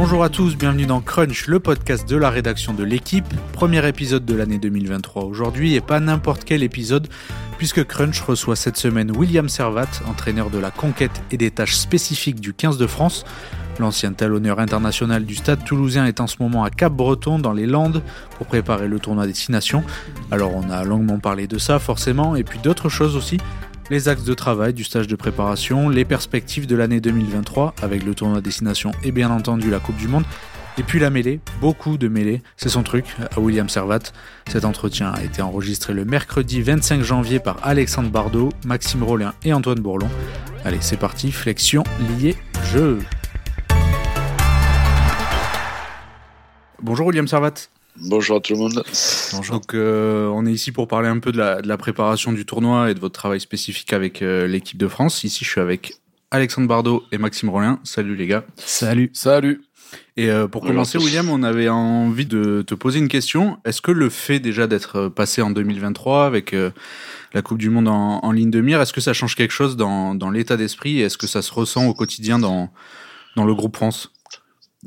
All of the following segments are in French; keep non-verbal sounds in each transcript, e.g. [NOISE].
Bonjour à tous, bienvenue dans Crunch, le podcast de la rédaction de l'équipe. Premier épisode de l'année 2023 aujourd'hui et pas n'importe quel épisode puisque Crunch reçoit cette semaine William Servat, entraîneur de la conquête et des tâches spécifiques du 15 de France. L'ancien talonneur international du stade toulousain est en ce moment à Cap-Breton dans les Landes pour préparer le tournoi destination. Alors on a longuement parlé de ça forcément et puis d'autres choses aussi les axes de travail du stage de préparation, les perspectives de l'année 2023 avec le tournoi destination et bien entendu la Coupe du Monde. Et puis la mêlée, beaucoup de mêlées, c'est son truc, à William Servat. Cet entretien a été enregistré le mercredi 25 janvier par Alexandre Bardot, Maxime Rollin et Antoine Bourlon. Allez, c'est parti, flexion, lié, jeu. Bonjour William Servat. Bonjour à tout le monde. Bonjour. Donc, euh, on est ici pour parler un peu de la, de la, préparation du tournoi et de votre travail spécifique avec euh, l'équipe de France. Ici, je suis avec Alexandre Bardot et Maxime Rollin. Salut les gars. Salut. Salut. Et euh, pour commencer, William, on avait envie de te poser une question. Est-ce que le fait déjà d'être passé en 2023 avec la Coupe du Monde en, en ligne de mire, est-ce que ça change quelque chose dans, dans l'état d'esprit et est-ce que ça se ressent au quotidien dans, dans le groupe France?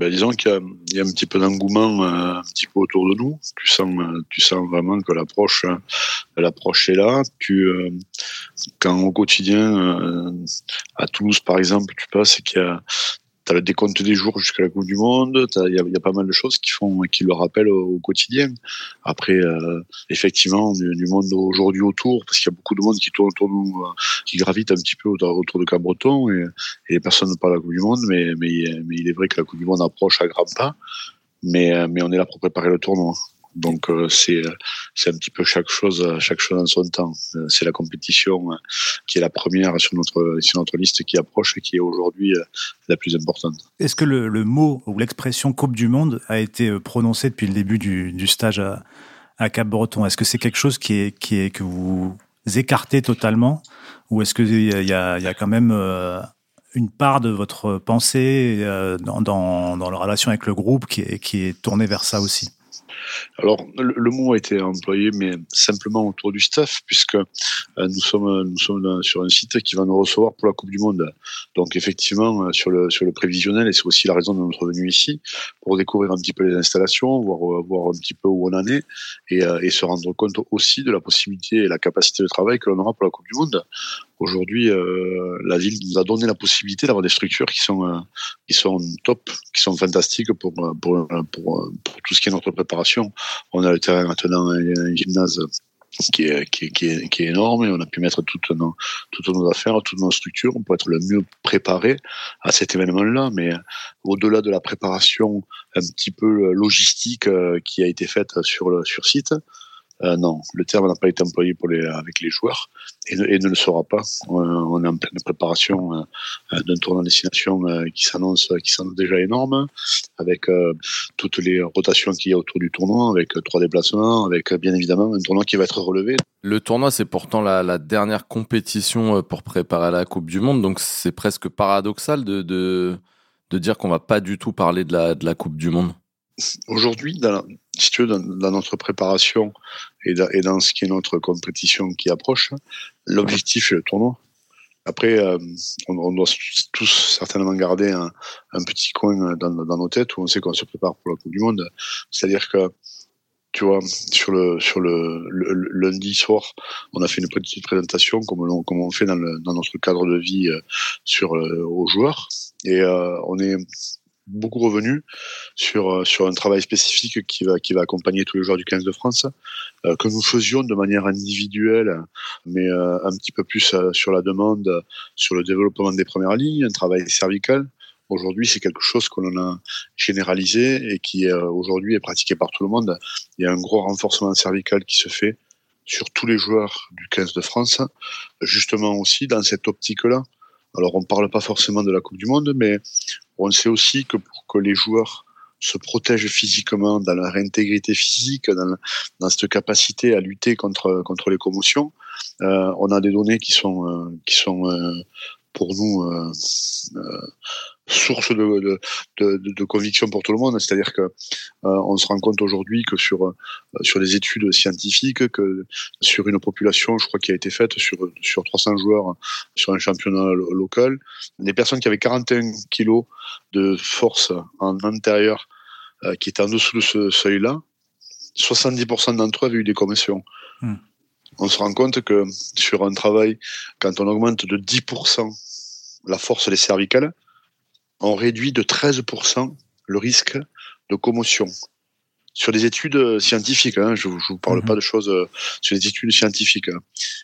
Ben, disons qu'il y, a un petit peu d'engouement euh, un petit peu autour de nous. Tu sens, euh, tu sens vraiment que l'approche, euh, l'approche est là. Tu, quand au quotidien, à Toulouse par exemple, tu passes et qu'il y a as le décompte des jours jusqu'à la Coupe du Monde, il y, a pas mal de choses qui font, qui le rappellent au, quotidien. Après, euh, effectivement, du, monde aujourd'hui autour, parce qu'il y a beaucoup de monde qui tourne autour de nous, euh, qui gravite un petit peu autour, de Cabreton, et, et personne ne parle de la Coupe du Monde, mais, il est vrai que la Coupe du Monde approche à grands pas, mais, mais on est là pour préparer le tournoi. Donc euh, c'est c'est un petit peu chaque chose chaque chose en son temps. Euh, c'est la compétition euh, qui est la première sur notre sur notre liste qui approche et qui est aujourd'hui la plus importante. Est-ce que le, mot ou l'expression Coupe du Monde a été prononcé depuis le début du, du stage à, à Cap-Breton Est-ce que c'est quelque chose qui est qui est que vous écartez totalement? Ou est-ce qu'il y a, il y a quand même une part de votre pensée dans, dans, dans la relation avec le groupe qui est, qui est tournée vers ça aussi? Alors, le, mot a été employé, mais simplement autour du staff, puisque euh, nous sommes sur un site qui va nous recevoir pour la Coupe du Monde. Donc, effectivement, euh, sur le prévisionnel, et c'est aussi la raison de notre venue ici, pour découvrir un petit peu les installations, voir voir un petit peu où on en est, et, euh, et se rendre compte aussi de la possibilité et la capacité de travail que l'on aura pour la Coupe du Monde. Aujourd'hui, euh, la ville nous a donné la possibilité d'avoir des structures qui sont euh, qui sont top, qui sont fantastiques pour pour, pour pour tout ce qui est notre préparation. On a le terrain maintenant, un gymnase qui est, qui, est, qui, est, énorme et on a pu mettre toutes nos, toutes nos affaires, toutes nos structures pour être le mieux préparé à cet événement-là. Mais au-delà de la préparation un petit peu logistique euh, qui a été faite sur le sur site, euh, non, le terme n'a pas été employé pour les, avec les joueurs et ne, et ne le sera pas. Euh, on est en pleine préparation euh, d'un tournoi de destination euh, qui s'annonce qui s'annonce déjà énorme, avec euh, toutes les rotations qu'il y a autour du tournoi, avec trois déplacements, avec bien évidemment un tournoi qui va être relevé. Le tournoi, c'est pourtant la, la, dernière compétition pour préparer la Coupe du Monde, donc c'est presque paradoxal de, de, de dire qu'on va pas du tout parler de la, de la Coupe du Monde. Aujourd'hui, dans, si tu veux, dans, notre préparation et dans, ce qui est notre compétition qui approche, l'objectif est le tournoi. Après, euh, on, doit tous certainement garder un, petit coin dans, nos têtes où on sait qu'on se prépare pour la Coupe du Monde. C'est-à-dire que, tu vois, sur le sur le, lundi soir, on a fait une petite présentation comme on, comme on fait dans, notre cadre de vie euh, sur euh, aux joueurs. Et on est beaucoup revenu sur euh, sur un travail spécifique qui va qui va accompagner tous les joueurs du 15 de France euh, que nous faisions de manière individuelle mais euh, un petit peu plus sur la demande sur le développement des premières lignes un travail cervical. Aujourd'hui c'est quelque chose qu'on a généralisé et qui aujourd'hui est pratiqué par tout le monde. Il y a un gros renforcement cervical qui se fait sur tous les joueurs du 15 de France justement aussi dans cette optique là alors on parle pas forcément de la Coupe du Monde mais on sait aussi que pour que les joueurs se protègent physiquement, dans leur intégrité physique, dans, cette capacité à lutter contre, les commotions, euh, on a des données qui sont, euh, euh, pour nous source de, de, de, conviction pour tout le monde. C'est-à-dire que euh, on se rend compte aujourd'hui que sur euh, sur des études scientifiques, que sur une population, je crois qui a été faite sur sur 300 joueurs sur un championnat local, des personnes qui avaient 41 kilos de force en intérieur, euh, qui étaient en dessous de ce seuil-là, 70% d'entre eux avaient eu des commissions. Hmm. On se rend compte que sur un travail, quand on augmente de 10% la force des cervicales, on réduit de 13% le risque de commotion. Sur des études euh, scientifiques, hein, je ne vous parle mhm. pas de choses euh, sur des études scientifiques, hein.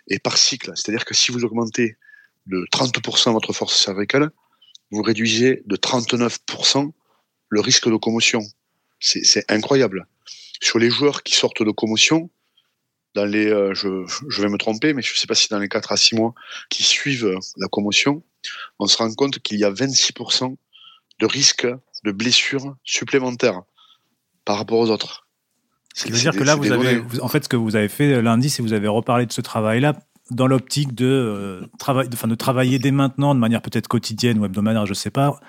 et par cycle. C'est-à-dire que si vous augmentez de 30% votre force cervicale, vous réduisez de 39% le risque de commotion. C'est incroyable. Sur les joueurs qui sortent de commotion, dans les, euh, je, je, vais me tromper, mais je ne sais pas si dans les 4 à 6 mois qui suivent la commotion, on se rend compte qu'il y a 26% de risque de blessures supplémentaires par rapport aux autres. Ce qui veut dire que là, vous avez, en fait, ce que vous avez fait lundi, c'est que vous avez reparlé de ce travail-là dans l'optique de, euh, travail, de, de travailler dès maintenant, de manière peut-être quotidienne ou hebdomadaire, je ne sais pas,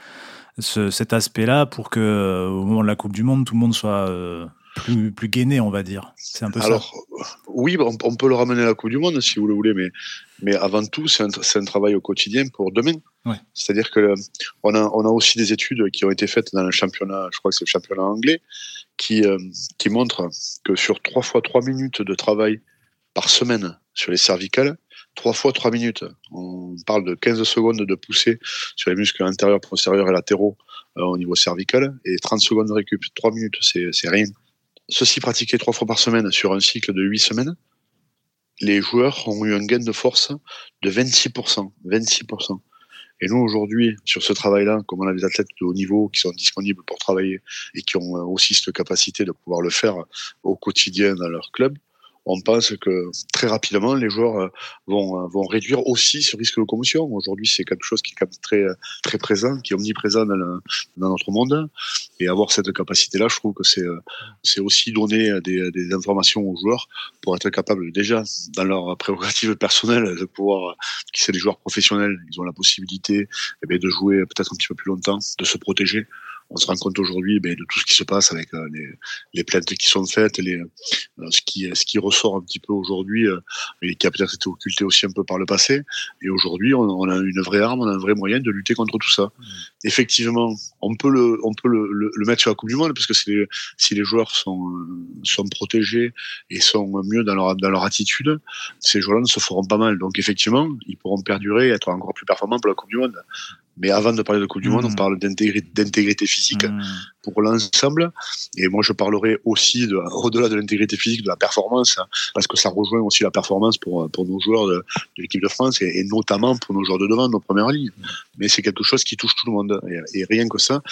ce, cet aspect-là pour que, euh, au moment de la Coupe du Monde, tout le monde soit euh, plus, plus gainé, on va dire. C'est un peu Alors, oui, on, peut le ramener à la Coupe du Monde si vous le voulez, mais, mais avant tout, c'est un, un, travail au quotidien pour demain. C'est-à-dire que on a, on a aussi des études qui ont été faites dans le championnat, je crois que c'est le championnat anglais, qui, euh, qui montrent que sur 3 fois 3 minutes de travail par semaine sur les cervicales, 3 fois 3 minutes, on parle de 15 secondes de poussée sur les muscles intérieurs, postérieurs et latéraux euh, au niveau cervical, et 30 secondes de récup. 3 minutes, c'est rien. Ceci pratiqué trois fois par semaine sur un cycle de 8 semaines, les joueurs ont eu un gain de force de 26%. 26%. Et nous, aujourd'hui, sur ce travail-là, comme on a des athlètes de haut niveau qui sont disponibles pour travailler et qui ont aussi cette capacité de pouvoir le faire au quotidien dans leur club, on pense que très rapidement, les joueurs euh, vont, euh, vont réduire aussi ce risque de commotion. Aujourd'hui, c'est quelque chose qui est très, très présent, qui est omniprésent dans, notre monde. Et avoir cette capacité-là, je trouve que c'est, euh, c'est aussi donner des, des, informations aux joueurs pour être capable déjà, dans leur prérogative personnelle, de pouvoir, qui c'est des joueurs professionnels, ils ont la possibilité eh bien, de jouer peut-être un petit peu plus longtemps, de se protéger on se rend compte aujourd'hui ben, de tout ce qui se passe avec euh, les, les, plaintes qui sont faites, les, euh, ce, qui, ce qui ressort un petit peu aujourd'hui, euh, et qui a peut-être été occulté aussi un peu par le passé. Et aujourd'hui, on, on, a une vraie arme, on a un vrai moyen de lutter contre tout ça. Mmh. Effectivement, on peut le, on peut le, le, mettre sur la Coupe du Monde parce que si les, si les joueurs sont, sont protégés et sont mieux dans leur, dans leur attitude, ces joueurs-là ne se feront pas mal. Donc effectivement, ils pourront perdurer et être encore plus performants pour la Coupe du Monde. Mais avant de parler de Coupe du Monde, on mmh. parle d'intégrité physique mmh. Pour l'ensemble. Et moi, je parlerai aussi, de, au-delà de l'intégrité physique, de la performance, hein, parce que ça rejoint aussi la performance pour, pour nos joueurs de, de l'équipe de France et, notamment pour nos joueurs de devant, nos premières lignes. Mais c'est quelque chose qui touche tout le monde. Et, rien que ça,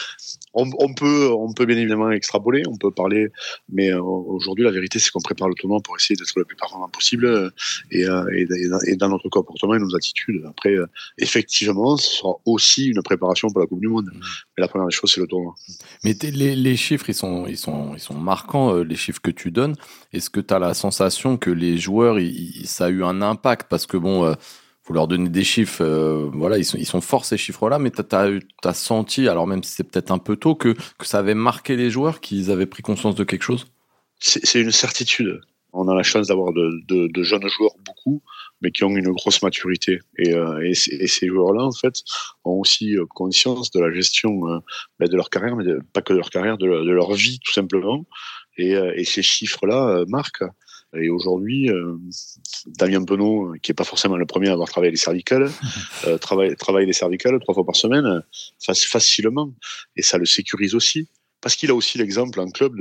on, on, peut, on peut bien évidemment extrapoler, on peut parler, mais euh, aujourd'hui, la vérité, c'est qu'on prépare le tournoi pour essayer d'être le plus performant possible euh, et, euh, et, dans notre comportement et nos attitudes. Après, effectivement, ce sera aussi une préparation pour la Coupe du Monde. Mmh. Mais la première des choses, c'est le tournoi. Mais les, chiffres, ils sont, ils sont, ils sont marquants, euh, les chiffres que tu donnes. Est-ce que tu as la sensation que les joueurs, ça a eu un impact? Parce que bon, euh, faut leur donner des chiffres, euh, voilà, ils sont, ils sont forts ces chiffres-là, mais tu as, senti, alors même si c'est peut-être un peu tôt, que, que ça avait marqué les joueurs, qu'ils avaient pris conscience de quelque chose? C'est une certitude. On a la chance d'avoir de, jeunes joueurs beaucoup mais qui ont une grosse maturité. Et, euh, et, ces joueurs-là, en fait, ont aussi euh, conscience de la gestion euh, ben, de leur carrière, mais pas que de leur carrière, de, de leur vie, tout simplement. Et, et ces chiffres-là marquent. Et aujourd'hui, Damien Penaud, qui est pas forcément le premier à avoir travaillé les cervicales, [LAUGHS] travaille, travaille les cervicales trois fois par semaine, facilement. Et ça le sécurise aussi parce qu'il a aussi l'exemple en club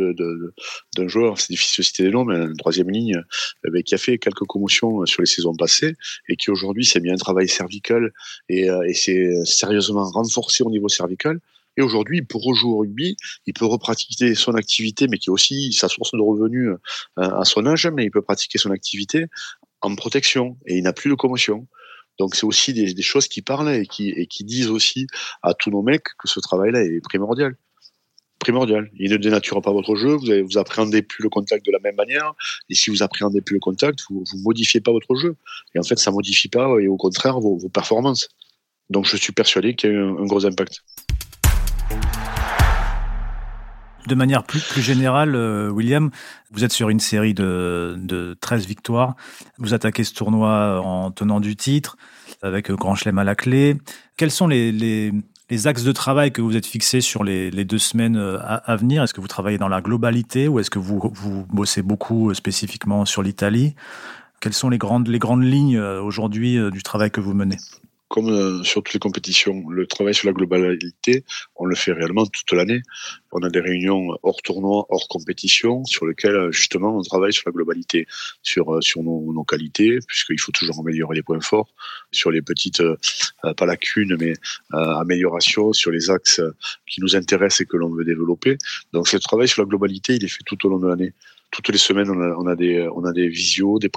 d'un joueur, c'est difficile de citer des noms, mais un troisième ligne, euh, qui a fait quelques commotions euh, sur les saisons passées et qui aujourd'hui s'est mis un travail cervical et, euh, s'est sérieusement renforcé au niveau cervical. Et aujourd'hui, pour rejouer au rugby, il peut repratiquer son activité, mais qui est aussi sa source de revenus à son âge, mais il peut pratiquer son activité en protection et il n'a plus de commotion. Donc c'est aussi des, choses qui parlent et qui disent aussi à tous nos mecs que ce travail-là est primordial primordial. Il ne dénature pas votre jeu, vous, avez, vous appréhendez plus le contact de la même manière, et si vous appréhendez plus le contact, vous, vous modifiez pas votre jeu. Et en fait, ça modifie pas, et au contraire, vos, performances. Donc je suis persuadé qu'il y a eu un, gros impact. de manière plus, plus générale, euh, William, vous êtes sur une série de, de 13 victoires. Vous attaquez ce tournoi en tenant du titre, avec Grand Chelem à la clé. Quels sont les, les, les axes de travail que vous êtes fixés sur les, deux semaines euh, à, venir Est-ce que vous travaillez dans la globalité ou est-ce que vous, vous bossez beaucoup spécifiquement sur l'Italie? Quelles sont les grandes, les grandes lignes aujourd'hui du travail que vous menez? Comme euh, sur toutes les compétitions, le travail sur la globalité, on le fait réellement toute l'année. On a des réunions hors tournoi, hors compétition, sur lesquelles justement on travaille sur la globalité, sur euh, sur nos, nos qualités, puisqu'il faut toujours améliorer les points forts, sur les petites euh, pas lacunes, mais améliorations, sur les axes qui nous intéressent et que l'on veut développer. Donc ce travail sur la globalité, il est fait tout au long de l'année toutes les semaines, on a, on a des, on a des visios, des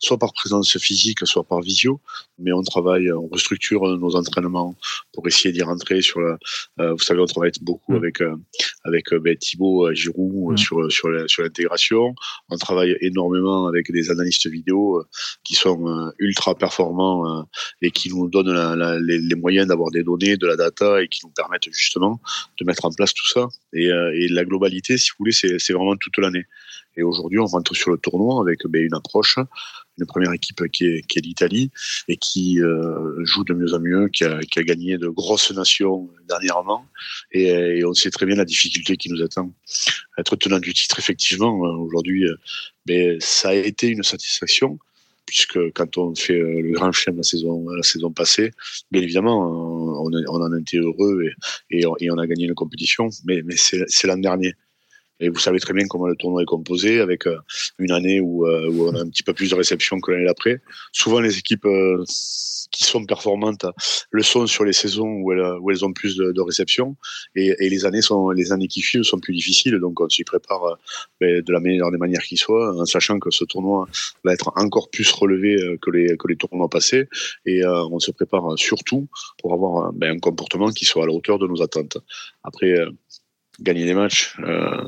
soit par présence physique, soit par visio. Mais on travaille, on restructure nos entraînements pour essayer d'y rentrer sur la. Euh, vous savez, on travaille beaucoup mm. avec euh, avec euh, ben, Thibaut Giroud mm. sur sur sur l'intégration. On travaille énormément avec des analystes vidéo qui sont ultra performants et qui nous donnent la, les, les, moyens d'avoir des données, de la data et qui nous permettent justement de mettre en place tout ça. Et, et la globalité, si vous voulez, c'est vraiment toute l'année. Et aujourd'hui, on rentre sur le tournoi avec ben, une approche, une première équipe qui est, l'Italie et qui euh, joue de mieux en mieux, qui a, gagné de grosses nations dernièrement. Et, on sait très bien la difficulté qui nous attend. Être tenant du titre, effectivement, euh, aujourd'hui, euh, ben, ça a été une satisfaction puisque quand on fait le grand chelem la saison la saison passée, bien évidemment, on, en a été heureux et, et, on, et, on, a gagné une compétition, mais, mais c'est l'an dernier. Et vous savez très bien comment le tournoi est composé, avec euh, une année où, euh, où on a un petit peu plus de réception que l'année d'après. Souvent, les équipes euh, qui sont performantes le sont sur les saisons où elles, où elles ont plus de, de réception, et, et, les années sont les années qui suivent sont plus difficiles. Donc, on s'y prépare ben, de la meilleure des manières qui soit, en sachant que ce tournoi va être encore plus relevé que les que les tournois passés, et on se prépare surtout pour avoir ben, un comportement qui soit à la hauteur de nos attentes. Après gagner des matchs. Euh,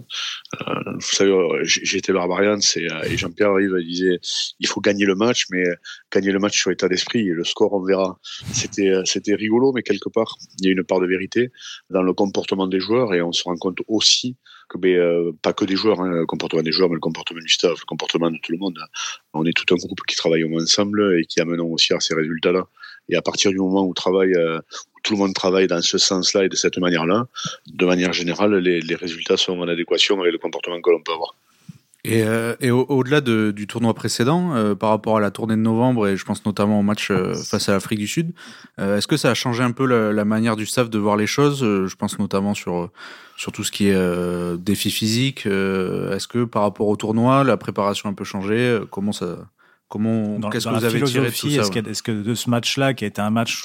euh, vous savez, j'étais barbarian, c'est et Jean-Pierre arrive et disait il faut gagner le match, mais gagner le match sur état d'esprit et le score on verra. C'était c'était rigolo, mais quelque part il y a une part de vérité dans le comportement des joueurs et on se rend compte aussi que ben, euh, pas que des joueurs, hein, le comportement des joueurs, mais le comportement du staff, le comportement de tout le monde. On est tout un groupe qui travaille ensemble et qui amenons aussi à ces résultats-là. Et à partir du moment où, travaille, euh, tout le monde travaille dans ce sens-là et de cette manière-là, de manière générale, les, les résultats sont en adéquation avec le comportement que l'on peut avoir. Et, euh, et au-delà de, du tournoi précédent, euh, par rapport à la tournée de novembre, et je pense notamment au match euh, face à l'Afrique du Sud, euh, est-ce que ça a changé un peu la, la, manière du staff de voir les choses Je pense notamment sur, sur tout ce qui est défi physique. est-ce que par rapport au tournoi, la préparation a un peu changé Comment ça Comment Qu'est-ce que vous avez tiré de tout ça Est-ce que, est que de ce match-là, qui a été un match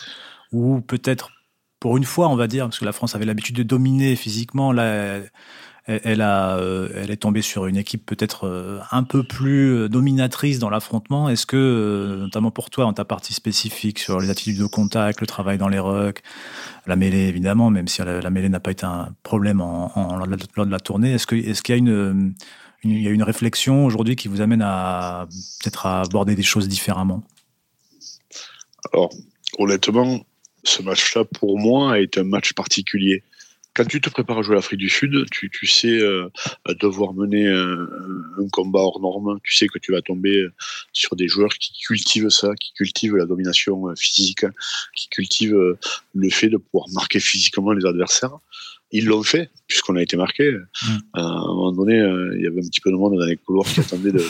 où peut-être pour une fois, on va dire, parce que la France avait l'habitude de dominer physiquement, là, elle, a, euh, elle est tombée sur une équipe peut-être euh, un peu plus euh, dominatrice dans l'affrontement. Est-ce que, notamment pour toi, en ta partie spécifique sur les attitudes de contact, le travail dans les rucks, la mêlée évidemment, même si la, mêlée n'a pas été un problème lors de la tournée, est-ce qu'il y a une, réflexion aujourd'hui qui vous amène à peut-être aborder des choses différemment? Alors, honnêtement, ce match-là, pour moi, été un match particulier quand tu te prépares à jouer à l'Afrique du Sud, tu, sais euh, devoir mener un, un, combat hors norme. Tu sais que tu vas tomber sur des joueurs qui cultivent ça, qui cultivent la domination euh, physique, qui cultivent euh, le fait de pouvoir marquer physiquement les adversaires. Ils l'ont fait, puisqu'on a été marqué. Mmh. À un moment donné, il y avait un petit peu de monde dans les couloirs qui attendaient [LAUGHS] de,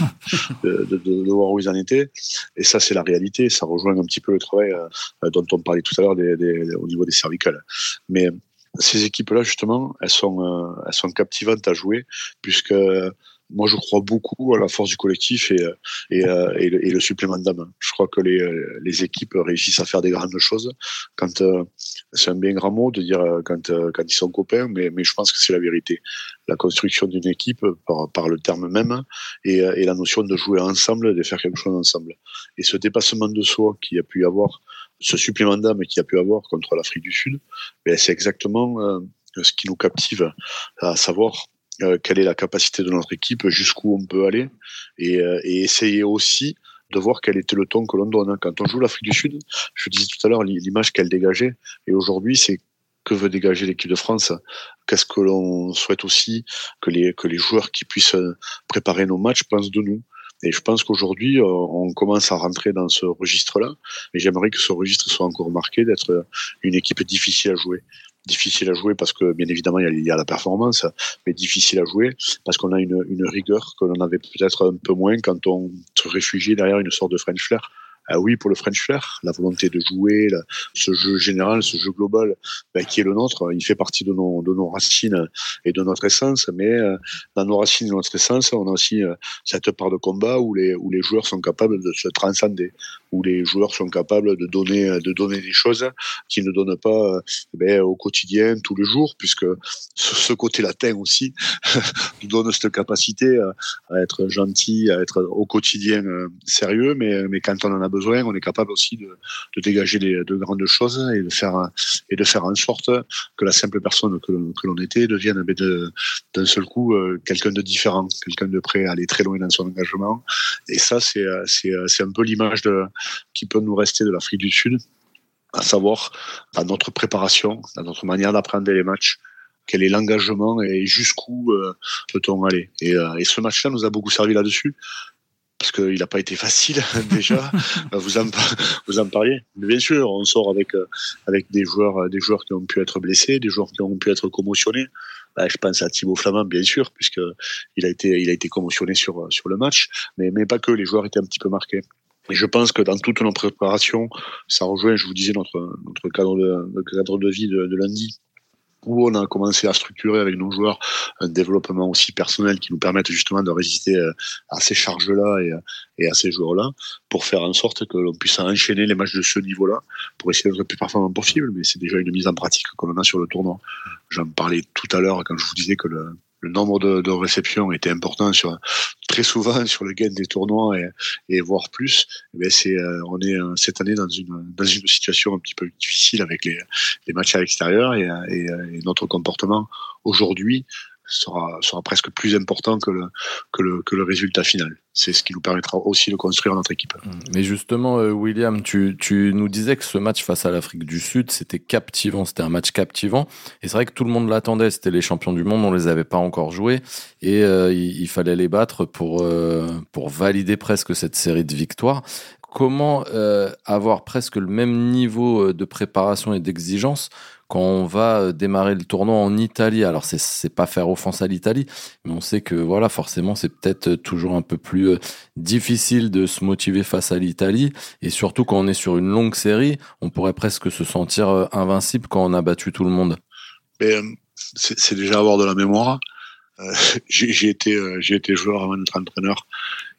de, de, de, voir où ils en étaient. Et ça, c'est la réalité. Ça rejoint un petit peu le travail dont on parlait tout à l'heure des, des, au niveau des cervicales. Mais ces équipes-là, justement, elles sont, euh, elles sont captivantes à jouer, puisque moi, je crois beaucoup à la force du collectif et, et, euh, et, le, et le, supplément d'âme. Je crois que les, les, équipes réussissent à faire des grandes choses. Quand euh, c'est un bien grand mot de dire quand, quand ils sont copains, mais, je pense que c'est la vérité. La construction d'une équipe par, le terme même et, et, la notion de jouer ensemble, de faire quelque chose ensemble. Et ce dépassement de soi qu'il y a pu y avoir ce supplément d'âme qu'il a pu avoir contre l'Afrique du Sud, ben, c'est exactement euh, ce qui nous captive, à savoir euh, quelle est la capacité de notre équipe, jusqu'où on peut aller, euh, et, essayer aussi de voir quel était le ton que l'on donne. Quand on joue l'Afrique du Sud, je disais tout à l'heure l'image qu'elle dégageait, et aujourd'hui c'est que veut dégager l'équipe de France? Qu'est-ce que l'on souhaite aussi que les, joueurs qui puissent préparer nos matchs pensent de nous? Et je pense qu'aujourd'hui, euh, on commence à rentrer dans ce registre-là. Et j'aimerais que ce registre soit encore marqué d'être une équipe difficile à jouer difficile à jouer parce que bien évidemment il y a, la performance, mais difficile à jouer parce qu'on a une, une rigueur que l'on avait peut-être un peu moins quand on se réfugiait derrière une sorte de French flair. Ah oui, pour le French Flair, la volonté de jouer, ce jeu général, ce jeu global ben, qui est le nôtre, il fait partie de nos, de nos racines et de notre essence. Mais euh, dans nos racines et notre essence, on a aussi euh, cette part de combat où les, où les joueurs sont capables de se transcender, où les joueurs sont capables de donner, de donner des choses qu'ils ne donnent pas ben, au quotidien, tous les jours, puisque ce, côté latin aussi [LAUGHS] nous donne cette capacité à, être gentil, à être au quotidien euh, sérieux, mais, quand on en a besoin, on est capable aussi de, dégager des, de grandes choses et de faire et de faire en sorte que la simple personne que, l'on était devienne d'un seul coup euh, quelqu'un de différent, quelqu'un de prêt à aller très loin dans son engagement. Et ça, c'est c'est un peu l'image de qui peut nous rester de l'Afrique du Sud, à savoir dans notre préparation, dans notre manière d'apprendre les matchs quel est l'engagement et jusqu'où euh, peut-on aller. Et, euh, et ce match-là nous a beaucoup servi là-dessus, parce qu'il n'a pas été facile [LAUGHS] déjà. vous en [LAUGHS] vous en parliez. Bien sûr, on sort avec euh, avec des joueurs euh, des joueurs qui ont pu être blessés, des joueurs qui ont pu être commotionnés. Bah, je pense à Thibaut Flamand, bien sûr, puisque il a été il a été commotionné sur sur le match, mais mais pas que. Les joueurs étaient un petit peu marqués. Et je pense que dans toutes nos préparations, ça rejoint, je vous disais, notre notre cadre de, cadre de vie de, lundi où on a commencé à structurer avec nos joueurs un développement aussi personnel qui nous permette justement de résister euh, à ces charges-là et, et, à ces joueurs-là, pour faire en sorte que l'on puisse enchaîner les matchs de ce niveau-là, pour essayer d'être le plus performant possible. Mais c'est déjà une mise en pratique qu'on a sur le tournoi. J'en parlais tout à l'heure quand je vous disais que le, le nombre de, de, réceptions était important sur très souvent [LAUGHS] sur le gain des tournois et, et voire plus. Eh c'est euh, on est euh, cette année dans une dans une situation un petit peu difficile avec les, les matchs à l'extérieur et, et, et, notre comportement aujourd'hui sera, sera presque plus important que le, que le, que le résultat final. C'est ce qui nous permettra aussi de construire notre équipe. Mmh. Mais justement, euh, William, tu, tu nous disais que ce match face à l'Afrique du Sud, c'était captivant, c'était un match captivant. Et c'est vrai que tout le monde l'attendait, c'était les champions du monde, on les avait pas encore joués. Et euh, il, il, fallait les battre pour, euh, pour valider presque cette série de victoires comment euh, avoir presque le même niveau de préparation et d'exigence quand on va euh, démarrer le tournoi en Italie. Alors c'est c'est pas faire offense à l'Italie, mais on sait que voilà forcément c'est peut-être euh, toujours un peu plus euh, difficile de se motiver face à l'Italie et surtout quand on est sur une longue série, on pourrait presque se sentir invincible quand on a battu tout le monde. C'est déjà avoir de la mémoire. Euh, [LAUGHS] j'ai été joueur avant d'être entraîneur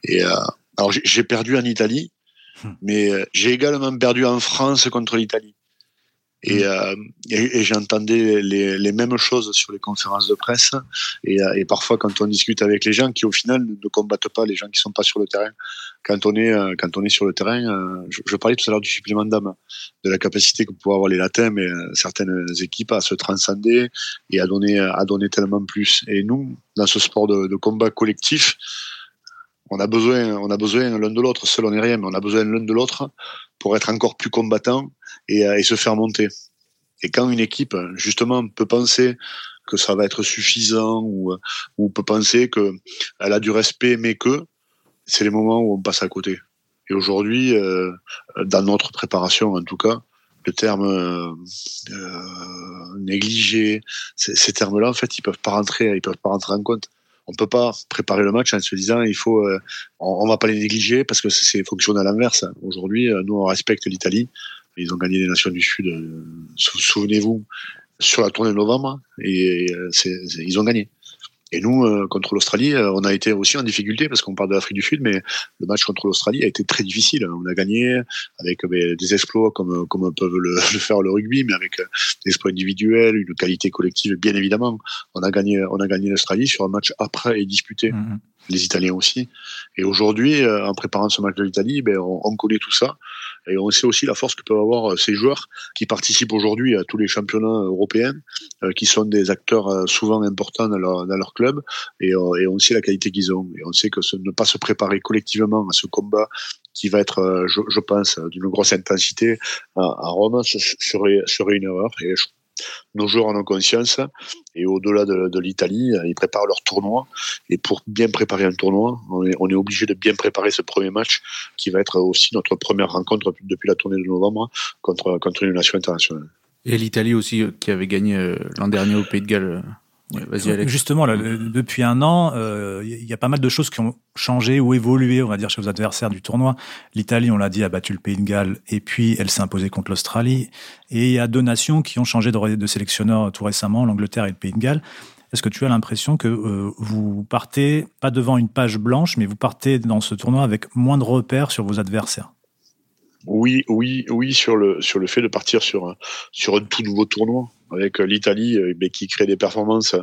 et euh, alors j'ai perdu en Italie, hmm. mais j'ai également perdu en France contre l'Italie. Et, mm. euh, et, et j'entendais les, les, mêmes choses sur les conférences de presse. Et, euh, et, parfois, quand on discute avec les gens qui, au final, ne combattent pas les gens qui sont pas sur le terrain, quand on est, euh, quand on est sur le terrain, je, je parlais tout à l'heure du supplément d'âme, de la capacité que pouvaient avoir les latins, mais certaines équipes à se transcender et à donner, à donner tellement plus. Et nous, dans ce sport de, de combat collectif, on a besoin, on a besoin l'un de l'autre. Seul on n'est rien, mais on a besoin l'un de l'autre pour être encore plus combattant et, euh, et, se faire monter. Et quand une équipe, justement, peut penser que ça va être suffisant ou, euh, peut penser qu'elle a du respect, mais que c'est les moments où on passe à côté. Et aujourd'hui, euh, dans notre préparation, en tout cas, le terme négligé, ces termes-là, en fait, ils peuvent rentrer, ils peuvent pas rentrer en compte on peut pas préparer le match en se disant il faut, euh, on, va pas les négliger parce que c'est fonctionne à l'inverse. Aujourd'hui, euh, nous on respecte l'Italie. Ils ont gagné les Nations du Sud. Euh, souvenez-vous sur la tournée de novembre et, ils ont gagné. Et nous, euh, contre l'Australie, euh, on a été aussi en difficulté parce qu'on parle de l'Afrique du Sud, mais le match contre l'Australie a été très difficile. On a gagné avec euh, des exploits comme, comme peuvent [LAUGHS] le, faire le rugby, mais avec des exploits individuels, une qualité collective, bien évidemment. On a gagné, on a gagné l'Australie sur un match après et disputé. Mmh les Italiens aussi. Et aujourd'hui, euh, en préparant ce match de l'Italie, ben, on, on, connaît tout ça. Et on sait aussi la force que peuvent avoir euh, ces joueurs qui participent aujourd'hui à tous les championnats européens, euh, qui sont des acteurs souvent importants dans leur, dans leur club. Et, et, on sait la qualité qu'ils ont. Et on sait que ce, ne pas se préparer collectivement à ce combat qui va être, je, je pense, d'une grosse intensité à, à Rome, ce serait, serait une erreur. Et je nos joueurs en ont conscience. Et au-delà de, l'Italie, ils préparent leur tournoi. Et pour bien préparer un tournoi, on est, obligé de bien préparer ce premier match qui va être aussi notre première rencontre depuis la tournée de novembre contre, contre une nation internationale. Et l'Italie aussi, qui avait gagné l'an dernier au Pays de Galles Justement, depuis un an, il euh, y a pas mal de choses qui ont changé ou évolué, on va dire, chez vos adversaires du tournoi. L'Italie, on l'a dit, a battu le Pays de Galles et puis elle s'est imposée contre l'Australie. Et il y a deux nations qui ont changé de, de sélectionneur tout récemment, l'Angleterre et le Pays de Galles. Est-ce que tu as l'impression que euh, vous partez pas devant une page blanche, mais vous partez dans ce tournoi avec moins de repères sur vos adversaires? Oui, oui, oui, sur le sur le fait de partir sur un, sur un tout nouveau tournoi avec euh, l'Italie euh, qui crée des performances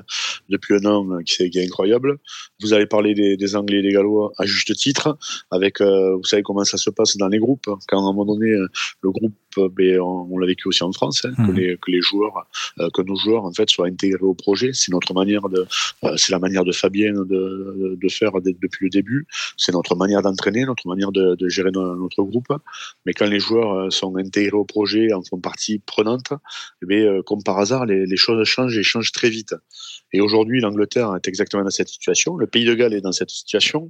depuis un an euh, qui, est incroyable. Vous avez parlé des, Anglais et des Gallois à juste titre, avec vous savez comment ça se passe dans les groupes. Quand à un moment donné le groupe, ben, on, l'a vécu aussi en France, hein, que, mhm. les, que les joueurs, que nos joueurs en fait soient intégrés au projet. C'est notre manière de, c'est la manière de Fabien de, de faire depuis le début. C'est notre manière d'entraîner, notre manière de, de gérer notre groupe. Mais quand les joueurs sont intégrés au projet, en font partie prenante, eh bien, comme par hasard, les, choses changent et changent très vite. Et aujourd'hui, l'Angleterre est exactement dans cette situation. Le Pays de Galles est dans cette situation.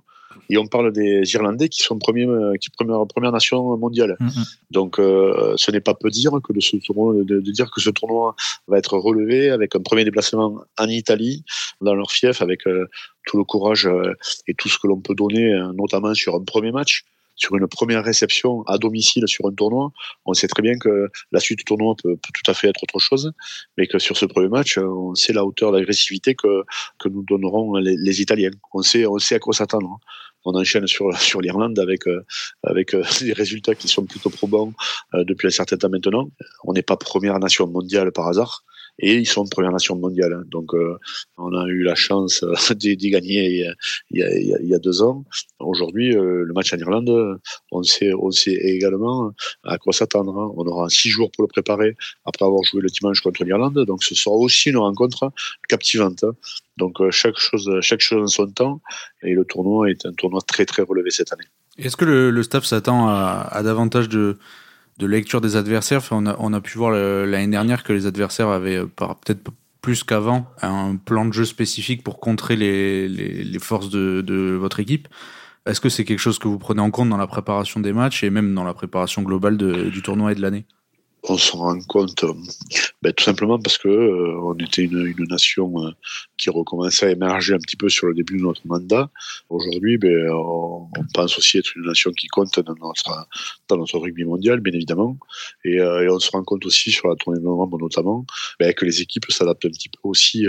Et on parle des Irlandais qui sont premier, qui première, première nation mondiale. Mm-hmm. Donc, euh, ce n'est pas peu dire que de, ce tournoi, de, dire que ce tournoi va être relevé avec un premier déplacement en Italie, dans leur fief, avec euh, tout le courage euh, et tout ce que l'on peut donner, notamment sur un premier match sur une première réception à domicile sur un tournoi, on sait très bien que la suite du tournoi peut, tout à fait être autre chose, mais que sur ce premier match, on sait la hauteur d'agressivité que, que nous donneront les, Italiens. On sait, on sait à quoi s'attendre. On enchaîne sur, sur l'Irlande avec, euh, avec euh, des résultats qui sont plutôt probants euh, depuis un certain temps maintenant. On n'est pas première nation mondiale par hasard et ils sont première nation mondiale. Hein. Donc, euh, on a eu la chance euh, [LAUGHS] d'y gagner il y, a, deux ans. Aujourd'hui, euh, le match en Irlande, on sait, également à quoi s'attendre. Hein. On aura six jours pour le préparer après avoir joué le dimanche contre l'Irlande. Donc, ce sera aussi une rencontre captivante. Hein. Donc, chaque chose, chaque chose en son temps. Et le tournoi est un tournoi très, très relevé cette année. Est-ce que le, staff s'attend à davantage de de lecture des adversaires. on, a, pu voir l'année dernière que les adversaires avaient euh, peut-être plus qu'avant un plan de jeu spécifique pour contrer les, forces de, votre équipe. Est-ce que c'est quelque chose que vous prenez en compte dans la préparation des matchs et même dans la préparation globale du tournoi et de l'année? On se rend compte euh, ben, tout simplement parce que euh, on était une, nation euh, qui recommençait à émerger un petit peu sur le début de notre mandat. Aujourd'hui, ben, on, pense aussi être une nation qui compte dans notre dans notre rugby mondial, bien évidemment, et, et on se rend compte aussi sur la tournée de novembre notamment ben, que les équipes s'adaptent un petit peu aussi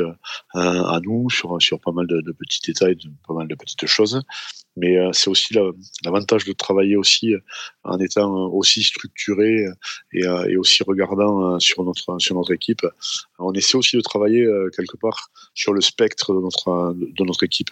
à, nous sur sur pas mal de, petits détails, pas mal de petites choses. Mais c'est aussi l'avantage de travailler aussi en étant aussi structuré et, et aussi regardant sur notre sur notre équipe, on essaie aussi de travailler euh, quelque part sur le spectre de notre de notre équipe,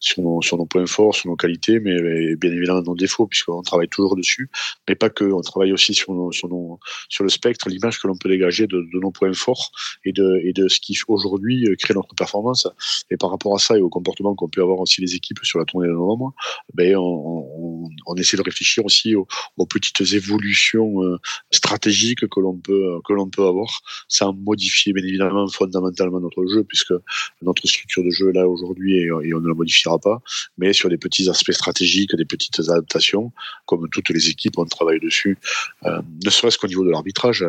sur nos, sur nos points forts, sur nos qualités, mais, bien évidemment nos défauts puisqu'on travaille toujours dessus, mais pas que. On travaille aussi sur nos, sur nos, sur le spectre, l'image que l'on peut dégager de, de, nos points forts et de et de ce qui aujourd'hui euh, crée notre performance. Et par rapport à ça et au comportement qu'on peut avoir aussi les équipes sur la tournée de novembre, ben on, essaie de réfléchir aussi aux, petites évolutions euh, stratégiques que l'on peut que l'on peut avoir sans modifier bien évidemment fondamentalement notre jeu puisque notre structure de jeu est là aujourd'hui et, on ne la modifiera pas mais sur des petits aspects stratégiques des petites adaptations comme toutes les équipes on travaille dessus. Euh, ne serait-ce qu'au niveau de l'arbitrage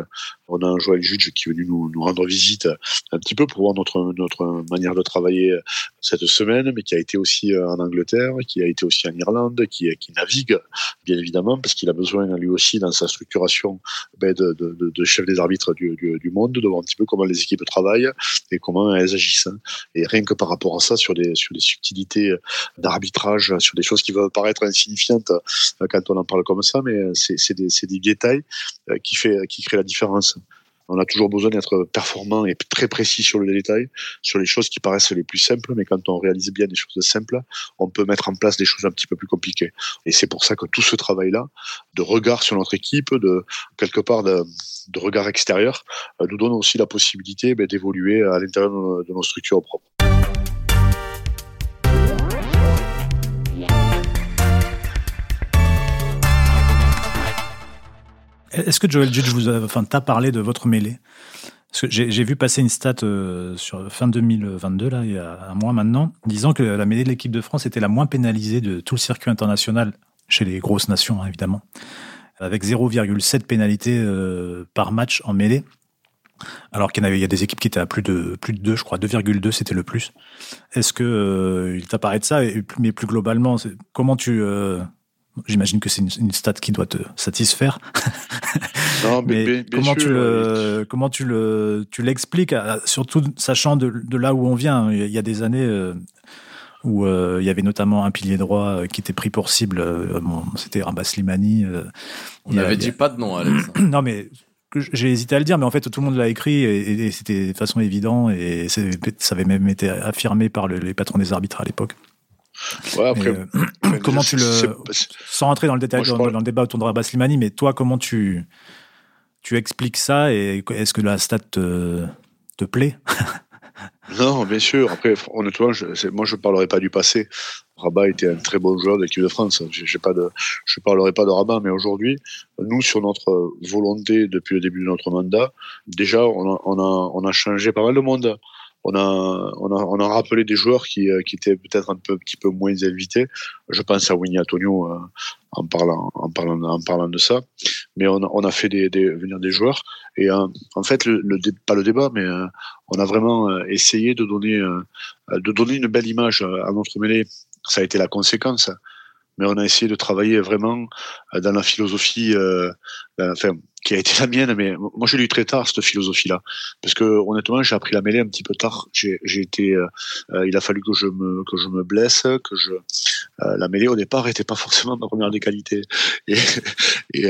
on a un Joël Juge qui est venu nous, rendre visite un petit peu pour voir notre notre manière de travailler cette semaine mais qui a été aussi en Angleterre qui a été aussi en Irlande qui navigue bien évidemment parce qu'il a besoin lui aussi dans sa structuration ben, de, chef des arbitres du, monde, de voir un petit peu comment les équipes travaillent et comment elles agissent. Et rien que par rapport à ça, sur des, sur des subtilités d'arbitrage, sur des choses qui peuvent paraître insignifiantes euh, quand on en parle comme ça, mais c'est des, des détails euh, qui, fait, qui créent la différence. On a toujours besoin d'être performant et très précis sur le détail, sur les choses qui paraissent les plus simples, mais quand on réalise bien des choses simples, on peut mettre en place des choses un petit peu plus compliquées. Et c'est pour ça que tout ce travail-là, de regard sur notre équipe, de quelque part de, regard extérieur, euh, nous donne aussi la possibilité ben, d'évoluer à l'intérieur de nos structures propres. Est-ce que Joel Judge vous a, enfin, t'a parlé de votre mêlée? J'ai vu passer une stat euh, sur fin 2022, là, il y a un mois maintenant, disant que la mêlée de l'équipe de France était la moins pénalisée de tout le circuit international, chez les grosses nations, hein, évidemment, avec 0,7 pénalités euh, par match en mêlée. Alors qu'il y, avait, a des équipes qui étaient à plus de plus de 2, je crois, 2,2 c'était le plus. Est-ce que euh, il t'apparaît de ça? Mais plus globalement, comment tu J'imagine que c'est une, stat qui doit te satisfaire. [LAUGHS] Non, mais, comment, tu le, comment tu le, tu l'expliques, surtout sachant de, là où on vient. Il y a des années euh, où euh, il y avait notamment un pilier droit euh, qui était pris pour cible. C'était Rabat Slimani. on n'avait dit pas de nom, Alex. [CLEARS THROAT] non, mais j'ai hésité à le dire, mais en fait tout le monde l'a écrit et, c'était de façon évidente et ça avait même été affirmé par les patrons des arbitres à l'époque. Ouais, après, euh, [CLEARS THROAT] comment tu le. Sans rentrer dans le détail, dans, le débat autour de Rabat Slimani, mais toi, comment tu, tu expliques ça et est-ce que la stat te, te plaît? [LAUGHS] Non, bien sûr. Après, honnêtement, je, moi, je ne parlerai pas du passé. Rabat était un très bon joueur de l'équipe de France. Je ne parlerai pas de Rabat, mais aujourd'hui, nous, sur notre volonté depuis le début de notre mandat, déjà, on a, on a, on a changé pas mal de monde on a, on a, rappelé des joueurs qui, euh, qui étaient peut-être un, peu, un petit peu moins invités. Je pense à Winnie Antonio euh, en, parlant, en, parlant, en parlant de ça. Mais on a, fait venir des joueurs. Et euh, en fait, pas le débat, mais on a vraiment essayé de donner, de donner une belle image à notre mêlée. Ça a été la conséquence mais on a essayé de travailler vraiment dans la philosophie, euh, enfin, qui a été la mienne, mais moi je l'ai eu très tard cette philosophie-là, parce que honnêtement j'ai appris la mêlée un petit peu tard. J'ai, été, euh, euh, il a fallu que je me que je me blesse, que je euh, la mêlée au départ n'était pas forcément ma première des qualités, et et,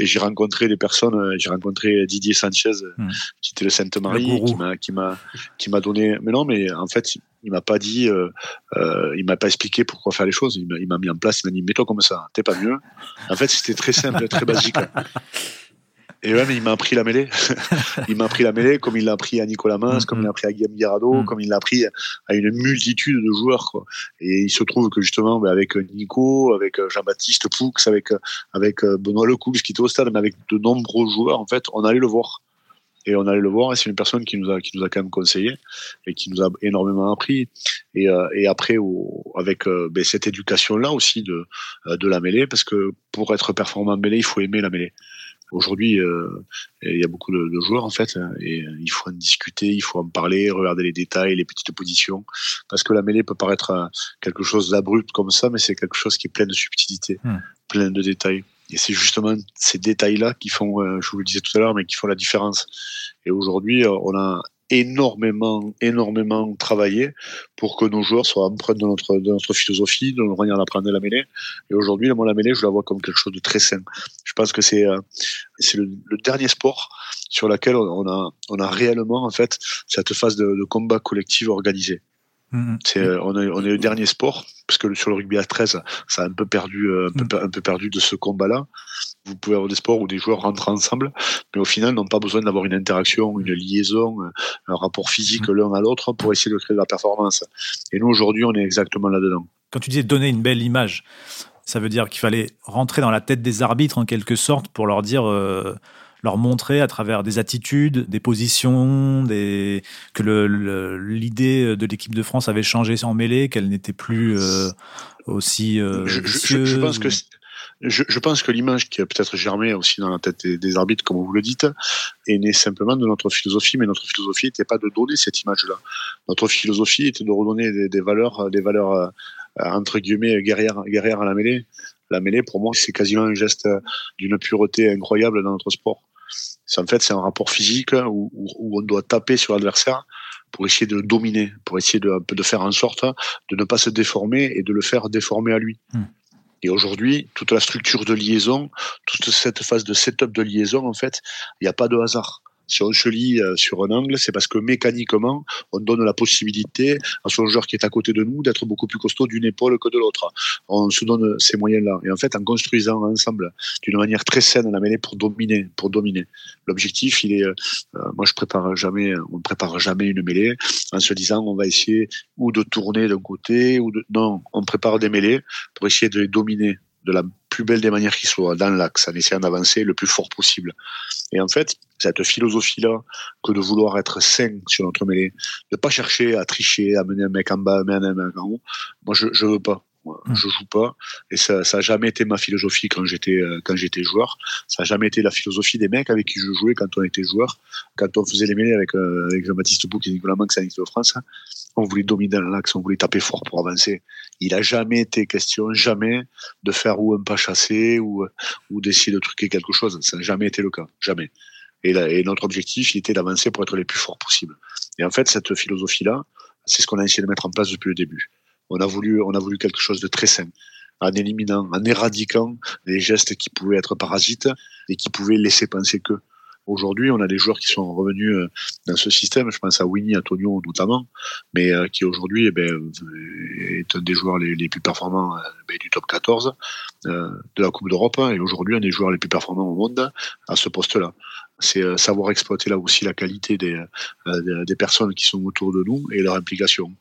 et j'ai rencontré des personnes, j'ai rencontré Didier Sanchez, mmh. qui était le Sainte Marie, qui m'a qui m'a qui m'a donné, mais non, mais en fait il m'a pas dit, euh, euh, il m'a pas expliqué pourquoi faire les choses. Il m'a mis en place, il m'a dit mets-toi comme ça, t'es pas mieux. En fait, c'était très simple, très basique. [LAUGHS] Et ouais, mais il m'a appris la mêlée. [LAUGHS] il m'a appris la mêlée comme il l'a appris à Nicolas Mins, comme il l'a appris à Guillaume Guirado, mm. comme il l'a appris à une multitude de joueurs. Quoi. Et il se trouve que justement, bah, avec Nico, avec Jean-Baptiste Poux, avec, avec Benoît Lecoux, qui était au stade, mais avec de nombreux joueurs, en fait, on allait le voir et on allait le voir et c'est une personne qui nous a qui nous a quand même conseillé et qui nous a énormément appris. Et, euh, et après avec euh, ben, cette éducation là aussi de euh, de la mêlée parce que pour être performant en mêlée il faut aimer la mêlée. Aujourd'hui il y a beaucoup de, de, joueurs en fait et il faut en discuter il faut en parler regarder les détails les petites positions parce que la mêlée peut paraître quelque chose d'abrupt comme ça mais c'est quelque chose qui est plein de subtilité hmm. plein de détails et c'est justement ces détails-là qui font, euh, je vous le disais tout à l'heure, mais qui font la différence. Et aujourd'hui, euh, on a énormément, énormément travaillé pour que nos joueurs soient empreints de notre, de notre philosophie, de notre manière d'apprendre la mêlée. Et aujourd'hui, moi, la mêlée, je la vois comme quelque chose de très sain. Je pense que c'est, euh, le, dernier sport sur lequel on a, on a réellement, en fait, cette phase de, de combat collectif organisé. Mm-hmm. C'est, euh, on, est, on est le dernier sport, parce que sur le rugby à 13, ça a un peu perdu, euh, un, peu, mm. un peu perdu de ce combat-là. Vous pouvez avoir des sports où des joueurs rentrent ensemble, mais au final n'ont pas besoin d'avoir une interaction, une liaison, un rapport physique mm. l'un à l'autre pour essayer de créer de la performance. Et nous aujourd'hui, on est exactement là-dedans. Quand tu disais donner une belle image, ça veut dire qu'il fallait rentrer dans la tête des arbitres en quelque sorte pour leur dire. Euh, leur montrer à travers des attitudes, des positions, des... que l'idée de l'équipe de France avait changé en mêlée, qu'elle n'était plus euh, aussi euh, je, je, pense que je, pense que l'image qui a peut-être germé aussi dans la tête des, arbitres, comme vous le dites, est née simplement de notre philosophie, mais notre philosophie n'était pas de donner cette image-là. Notre philosophie était de redonner des, valeurs, des valeurs euh, entre guillemets guerrières, guerrières à la mêlée. La mêlée, pour moi, c'est quasiment un geste d'une pureté incroyable dans notre sport. C'est en fait c'est un rapport physique où, où, on doit taper sur l'adversaire pour essayer de le dominer, pour essayer de, de faire en sorte de ne pas se déformer et de le faire déformer à lui. Hmm. Et aujourd'hui, toute la structure de liaison, toute cette phase de setup de liaison, en fait, il n'y a pas de hasard si on se lit euh, sur un angle, c'est parce que mécaniquement, on donne la possibilité à son joueur qui est à côté de nous d'être beaucoup plus costaud d'une épaule que de l'autre. On se donne ces moyens-là. Et en fait, en construisant ensemble d'une manière très saine la mêlée pour dominer, pour dominer. L'objectif, il est, euh, moi je prépare jamais, on ne prépare jamais une mêlée en se disant on va essayer ou de tourner d'un côté ou de, non, on prépare des mêlées pour essayer de les dominer de la plus belle des manières qui soit, dans l'axe, en essayant d'avancer le plus fort possible. Et en fait, cette philosophie-là, que de vouloir être sain sur notre mêlée, de pas chercher à tricher, à mener un mec en bas, à mener un mec en haut, moi je, je veux pas. Mmh. Je joue pas et ça, ça a jamais été ma philosophie quand j'étais euh, quand j'étais joueur. Ça a jamais été la philosophie des mecs avec qui je jouais quand on était joueur. Quand on faisait les mêlées avec euh, avec Jean-Baptiste Bouc et Nicolas Manx à de France, on voulait dominer l'axe, on voulait taper fort pour avancer. Il a jamais été question, jamais, de faire ou un pas chassé ou ou d'essayer de truquer quelque chose. Ça n'a jamais été le cas, jamais. Et, et notre objectif, il était d'avancer pour être les plus forts possible. Et en fait, cette philosophie-là, c'est ce qu'on a essayé de mettre en place depuis le début. On a voulu, on a voulu quelque chose de très sain, en éliminant, en éradiquant les gestes qui pouvaient être parasites et qui pouvaient laisser penser que. Aujourd'hui, on a des joueurs qui sont revenus euh, dans ce système. Je pense à Winnie, à Tonio notamment, mais euh, qui aujourd'hui eh ben, est un des joueurs les, plus performants euh, ben, du top 14 de la Coupe d'Europe et aujourd'hui un des joueurs les plus performants au monde à ce poste-là. C'est savoir exploiter là aussi la qualité des, des personnes qui sont autour de nous et leur implication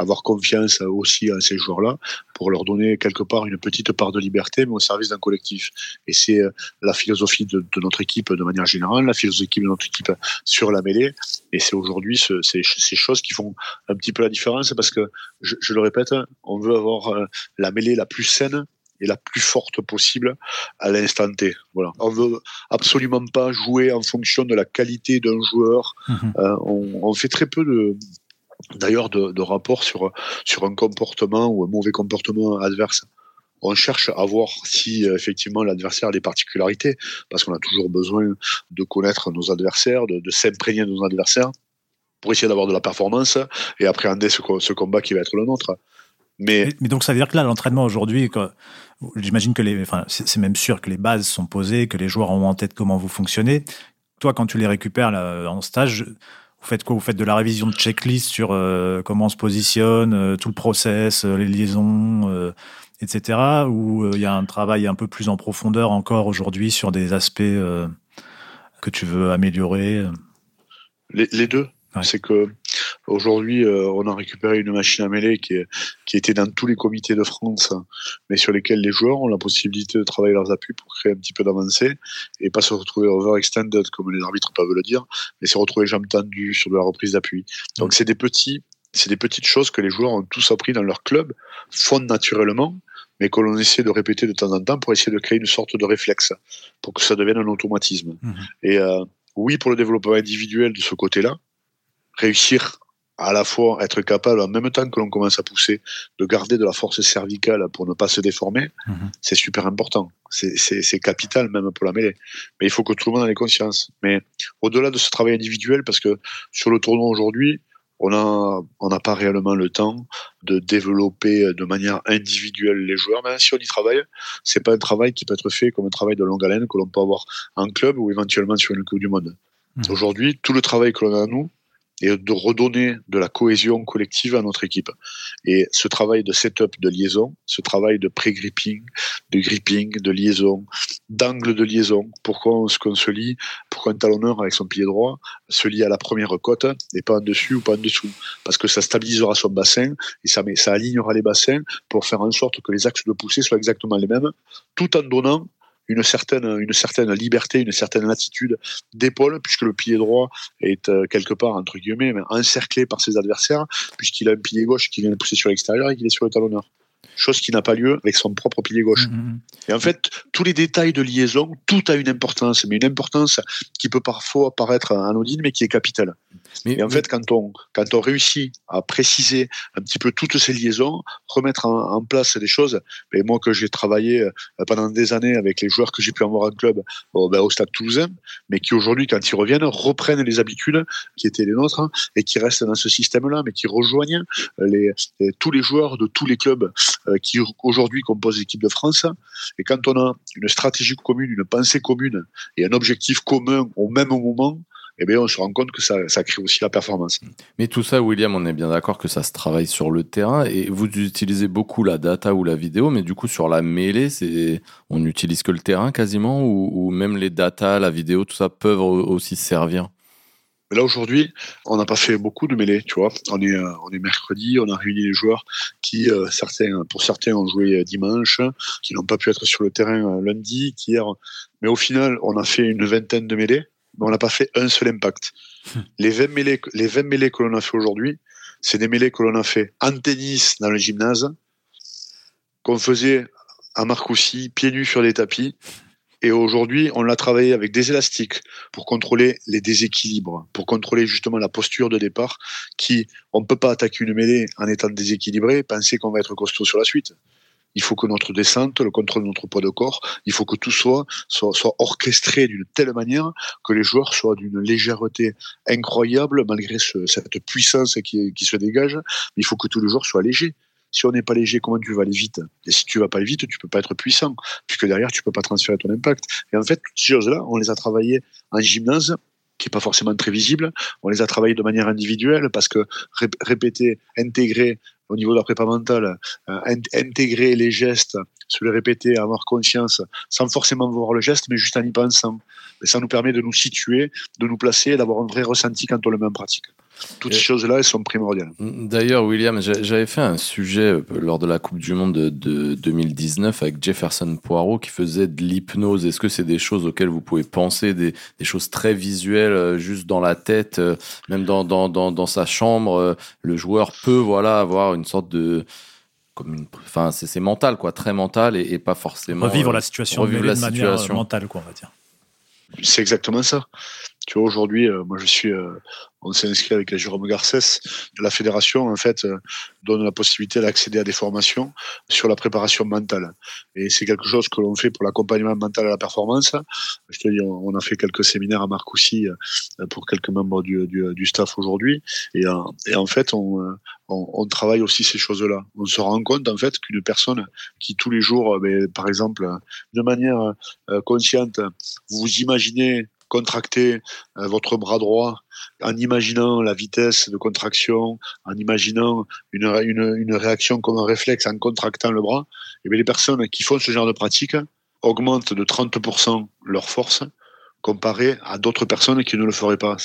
avoir confiance aussi à ces joueurs-là pour leur donner quelque part une petite part de liberté, mais au service d'un collectif. Et c'est euh, la philosophie de, notre équipe de manière générale, la philosophie de notre équipe sur la mêlée. Et c'est aujourd'hui ce, ces, ces, choses qui font un petit peu la différence parce que, je, je le répète, on veut avoir euh, la mêlée la plus saine et la plus forte possible à l'instant T. Voilà. On veut absolument pas jouer en fonction de la qualité d'un joueur. Mmh euh, on, on, fait très peu de, d'ailleurs de, rapports sur, sur un comportement ou un mauvais comportement adverse. On cherche à voir si euh, effectivement l'adversaire a des particularités, parce qu'on a toujours besoin de connaître nos adversaires, de, s'imprégner de nos adversaires, pour essayer d'avoir de la performance et appréhender ce, ce combat qui va être le nôtre. Mais, mais, donc ça veut dire que là, l'entraînement aujourd'hui, j'imagine que c'est même sûr que les bases sont posées, que les joueurs ont en tête comment vous fonctionnez. Toi, quand tu les récupères en stage, vous faites quoi? Vous faites de la révision de checklist sur euh, comment on se positionne, euh, tout le process, euh, les liaisons, etc. Ou il y a un travail un peu plus en profondeur encore aujourd'hui sur des aspects que tu veux améliorer? Les deux. C'est que aujourd'hui, euh, on a récupéré une machine à mêler qui, qui était dans tous les comités de France, mais sur lesquels les joueurs ont la possibilité de travailler leurs appuis pour créer un petit peu d'avancée et pas se retrouver overextended comme les arbitres peuvent le dire, mais se retrouver jambes tendues sur de la reprise d'appui. Donc c'est des petits, c'est des petites choses que les joueurs ont tous appris dans leur club, font naturellement, mais que l'on essaie de répéter de temps en temps pour essayer de créer une sorte de réflexe, pour que ça devienne un automatisme. Mmh. Et euh, oui, pour le développement individuel de ce côté-là, réussir à la fois être capable, en même temps que l'on commence à pousser, de garder de la force cervicale pour ne pas se déformer, mhm. c'est super important. C'est capital même pour la mêlée. Mais il faut que tout le monde en ait conscience. Mais au-delà de ce travail individuel, parce que sur le tournoi aujourd'hui, on a on n'a pas réellement le temps de développer de manière individuelle les joueurs. Mais si on y travaille, c'est pas un travail qui peut être fait comme un travail de longue haleine que l'on peut avoir en club ou éventuellement sur une Coupe du Monde. Mhm. Aujourd'hui, tout le travail que l'on a nous, et de redonner de la cohésion collective à notre équipe. Et ce travail de setup, de liaison, ce travail de pré-gripping, de gripping, de liaison, d'angle de liaison, pourquoi on, qu'on se lie, pourquoi un talonneur avec son pied droit se lie à la première côte et pas en dessus ou pas en dessous. Parce que ça stabilisera son bassin et ça, met, ça alignera les bassins pour faire en sorte que les axes de poussée soient exactement les mêmes, tout en donnant une certaine, une certaine liberté, une certaine latitude d'épaule, puisque le pied droit est euh, quelque part, entre guillemets, encerclé par ses adversaires, puisqu'il a un pied gauche qui vient de pousser sur l'extérieur et qu'il est sur le talonneur chose qui n'a pas lieu avec son propre pilier gauche. Mm, mm, mm. Et en fait, tous les détails de liaison, tout a une importance, mais une importance qui peut parfois paraître anodine, mais qui est capitale. Mais, et en fait, quand on, quand on réussit à préciser un petit peu toutes ces liaisons, remettre en, place des choses, et moi que j'ai travaillé euh, pendant des années avec les joueurs que j'ai pu avoir en club ben, au Stade Toulousain, mais qui aujourd'hui, quand ils reviennent, reprennent les habitudes qui étaient les nôtres hein, et qui restent dans ce système-là, mais qui rejoignent les, tous les joueurs de tous les clubs euh, qui aujourd'hui composent l'équipe de France. Et quand on a une stratégie commune, une pensée commune et un objectif commun au même moment, eh bien, on se rend compte que ça, ça, crée aussi la performance. Mais tout ça, William, on est bien d'accord que ça se travaille sur le terrain et vous utilisez beaucoup la data ou la vidéo, mais du coup, sur la mêlée, c'est, on n'utilise que le terrain quasiment ou, ou, même les data, la vidéo, tout ça peuvent aussi servir? Mais là aujourd'hui, on n'a pas fait beaucoup de mêlées, tu vois. On est, euh, on est mercredi, on a réuni les joueurs qui, euh, certains, pour certains, ont joué dimanche, qui n'ont pas pu être sur le terrain lundi, hier. Mais au final, on a fait une vingtaine de mêlées, mais on n'a pas fait un seul impact. Hmm. Les 20 mêlées, les 20 mêlées que l'on a fait aujourd'hui, c'est des mêlées que l'on a fait en tennis dans le gymnase, qu'on faisait à Marcoussis, pieds nus sur des tapis, et aujourd'hui, on l'a travaillé avec des élastiques pour contrôler les déséquilibres, pour contrôler justement la posture de départ qui, on ne peut pas attaquer une mêlée en étant déséquilibré, penser qu'on va être costaud sur la suite. Il faut que notre descente, le contrôle de notre poids de corps, il faut que tout soit, soit, orchestré d'une telle manière que les joueurs soient d'une légèreté incroyable malgré ce, cette puissance qui, qui se dégage. Mais il faut que tous les joueurs soient légers si on n'est pas léger, comment tu vas aller vite? Et si tu vas pas vite, tu peux pas être puissant, puisque derrière, tu peux pas transférer ton impact. Et en fait, toutes ces choses-là, on les a travaillées en gymnase, qui est pas forcément très visible. On les a travaillées de manière individuelle parce que répéter, intégrer au niveau de la prépa mentale, euh, intégrer les gestes, se les répéter, avoir conscience, sans forcément voir le geste, mais juste en y pensant. Et ça nous permet de nous situer, de nous placer, d'avoir un vrai ressenti quand on le met en pratique. Toutes ces choses-là, elles sont primordiales. D'ailleurs, William, j'avais fait un sujet euh, lors de la Coupe du Monde de, 2019 avec Jefferson Poirot qui faisait de l'hypnose. Est-ce que c'est des choses auxquelles vous pouvez penser, des, choses très visuelles, euh, juste dans la tête, euh, même dans, dans, dans, sa chambre Le joueur peut voilà, avoir une sorte de comme une, enfin c'est mental quoi, très mental et, pas forcément revivre la situation, revivre la situation mentale quoi, on va dire. C'est exactement ça. Tu vois, aujourd'hui, euh, moi, je suis, euh, on s'est inscrit avec Jérôme Garcès. La fédération, en fait, euh, donne la possibilité d'accéder à des formations sur la préparation mentale. Et c'est quelque chose que l'on fait pour l'accompagnement mental à la performance. Je te dis, on, a fait quelques séminaires à Marcoussis pour quelques membres du, du, du staff aujourd'hui. Et, et, en fait, on, on, on, travaille aussi ces choses-là. On se rend compte, en fait, qu'une personne qui tous les jours, ben, par exemple, de manière consciente, vous imaginez contracter euh, votre bras droit en imaginant la vitesse de contraction, en imaginant une, une, réaction comme un réflexe en contractant le bras, et eh bien les personnes qui font ce genre de pratique augmentent de 30% leur force comparé à d'autres personnes qui ne le feraient pas.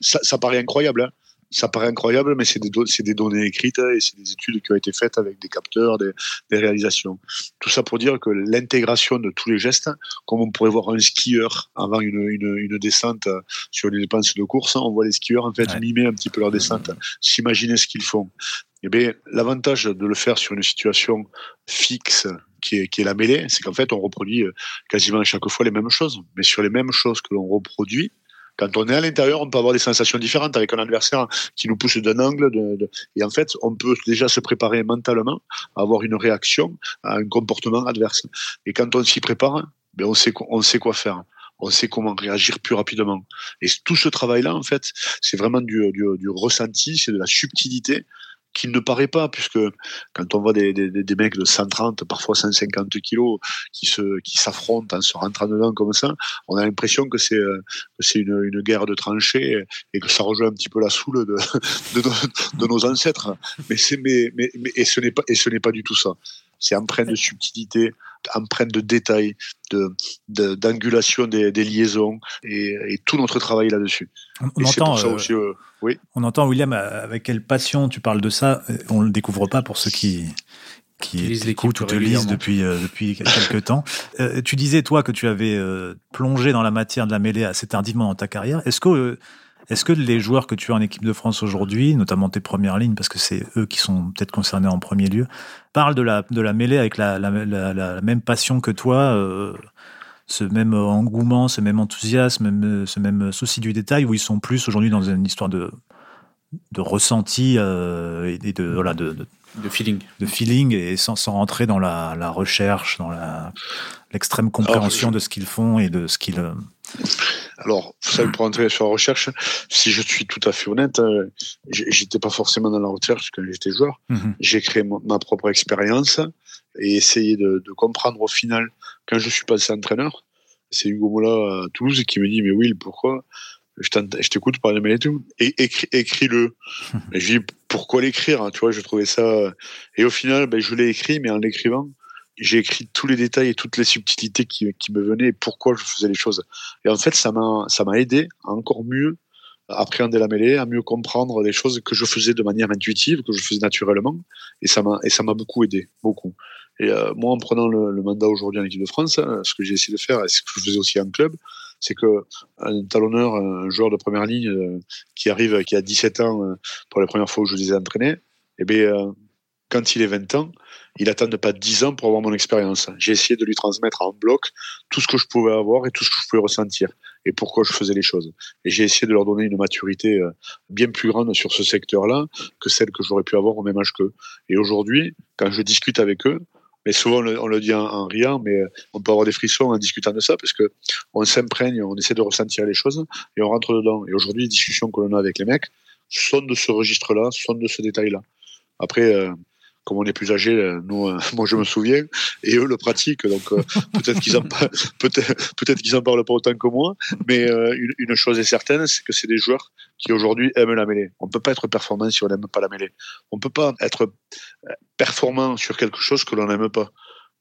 Ça paraît incroyable, hein ça paraît incroyable, mais c'est des, des, données écrites et c'est des études qui ont été faites avec des capteurs, des, des réalisations. Tout ça pour dire que l'intégration de tous les gestes, comme on pourrait voir un skieur avant une, une, une descente sur les dépenses de course, on voit les skieurs en fait mimer un petit peu leur descente, s'imaginer ce qu'ils font. Eh bien, l'avantage de le faire sur une situation fixe qui est, qui est la mêlée, c'est qu'en fait, on reproduit quasiment à chaque fois les mêmes choses. Mais sur les mêmes choses que l'on reproduit, quand on est à l'intérieur, on peut avoir des sensations différentes avec un adversaire qui nous pousse d'un angle. De, et en fait, on peut déjà se préparer mentalement à avoir une réaction à un comportement adverse. Et quand on s'y prépare, ben on, sait, on sait quoi faire on sait comment réagir plus rapidement. Et tout ce travail-là, en fait, c'est vraiment du, du, du ressenti, c'est de la subtilité qui ne paraît pas, puisque quand on voit des, mecs de 130, parfois 150 kilos, qui se qui s'affrontent en se rentrant dedans comme ça, on a l'impression que c'est euh, c'est une, une guerre de tranchées et que ça rejoint un petit peu la soule de de, de, nos ancêtres. Mais c'est mais, mais, mais et ce n'est pas et ce n'est pas du tout ça. C'est empreint de subtilité, empreinte de détails, de, d'angulation des, des, liaisons et, et, tout notre travail là-dessus. On, entend, euh, aussi, euh, oui. on entend William avec quelle passion tu parles de ça. On le découvre pas pour ceux qui qui lisent écoutent ou te lisent depuis euh, depuis quelques temps. [LAUGHS] tu disais toi que tu avais plongé dans la matière de la mêlée assez tardivement dans ta carrière. Est-ce que est-ce que les joueurs que tu as en équipe de France aujourd'hui, notamment tes premières lignes, parce que c'est eux qui sont peut-être concernés en premier lieu, parlent de la, de la mêlée avec la, la, la, même passion que toi, euh, ce même engouement, ce même enthousiasme, ce même souci du détail, où ils sont plus aujourd'hui dans une histoire de, de ressenti euh, et de, voilà, de, de, feeling. De feeling et sans, sans rentrer dans la, la recherche, dans l'extrême compréhension de ce qu'ils font et de ce qu'ils euh, alors, ça, pour entrer sur la recherche, si je suis tout à fait honnête, euh, j'étais pas forcément dans la recherche quand j'étais joueur. Mhm. J'ai créé ma propre expérience et essayé de, comprendre au final quand je suis passé entraîneur. C'est Hugo Mola à Toulouse qui me dit, mais Will, pourquoi je t'écoute parler de et tout. Et écris-le. Et je dis, pourquoi l'écrire? Hein, tu vois, je trouvais ça. Et au final, ben, je l'ai écrit, mais en l'écrivant, j'ai écrit tous les détails et toutes les subtilités qui, me venaient et pourquoi je faisais les choses. Et en fait, ça m'a, aidé à encore mieux appréhender la mêlée, à mieux comprendre des choses que je faisais de manière intuitive, que je faisais naturellement, et ça m'a et ça m'a beaucoup aidé, beaucoup. Et euh, moi, en prenant le, mandat aujourd'hui en équipe de France, hein, ce que j'ai essayé de faire, et ce que je faisais aussi en club, c'est que un talonneur, un joueur de première ligne euh, qui arrive, qui a 17 ans euh, pour la première fois où je les ai entraînés, eh bien, quand il est 20 ans, il attend pas 10 ans pour avoir mon expérience. J'ai essayé de lui transmettre en bloc tout ce que je pouvais avoir et tout ce que je pouvais ressentir et pourquoi je faisais les choses. Et j'ai essayé de leur donner une maturité euh, bien plus grande sur ce secteur-là que celle que j'aurais pu avoir au même âge qu'eux. Et aujourd'hui, quand je discute avec eux, mais souvent on le, dit en, riant, mais on peut avoir des frissons en discutant de ça parce que on s'imprègne, on essaie de ressentir les choses et on rentre dedans. Et aujourd'hui, les discussions que l'on a avec les mecs sont de ce registre-là, sont de ce détail-là. Après, euh, comme on est plus âgé, euh, nous, euh, [LAUGHS] moi je me souviens, et eux le pratiquent, donc euh, [LAUGHS] peut-être qu'ils en peut-être peut-être qu'ils en parlent pas autant que moi, mais une, chose est certaine, c'est que c'est des joueurs qui aujourd'hui aiment la mêlée. On peut pas être performant si on n'aime pas la mêlée. On peut pas être performant sur quelque chose que l'on n'aime pas.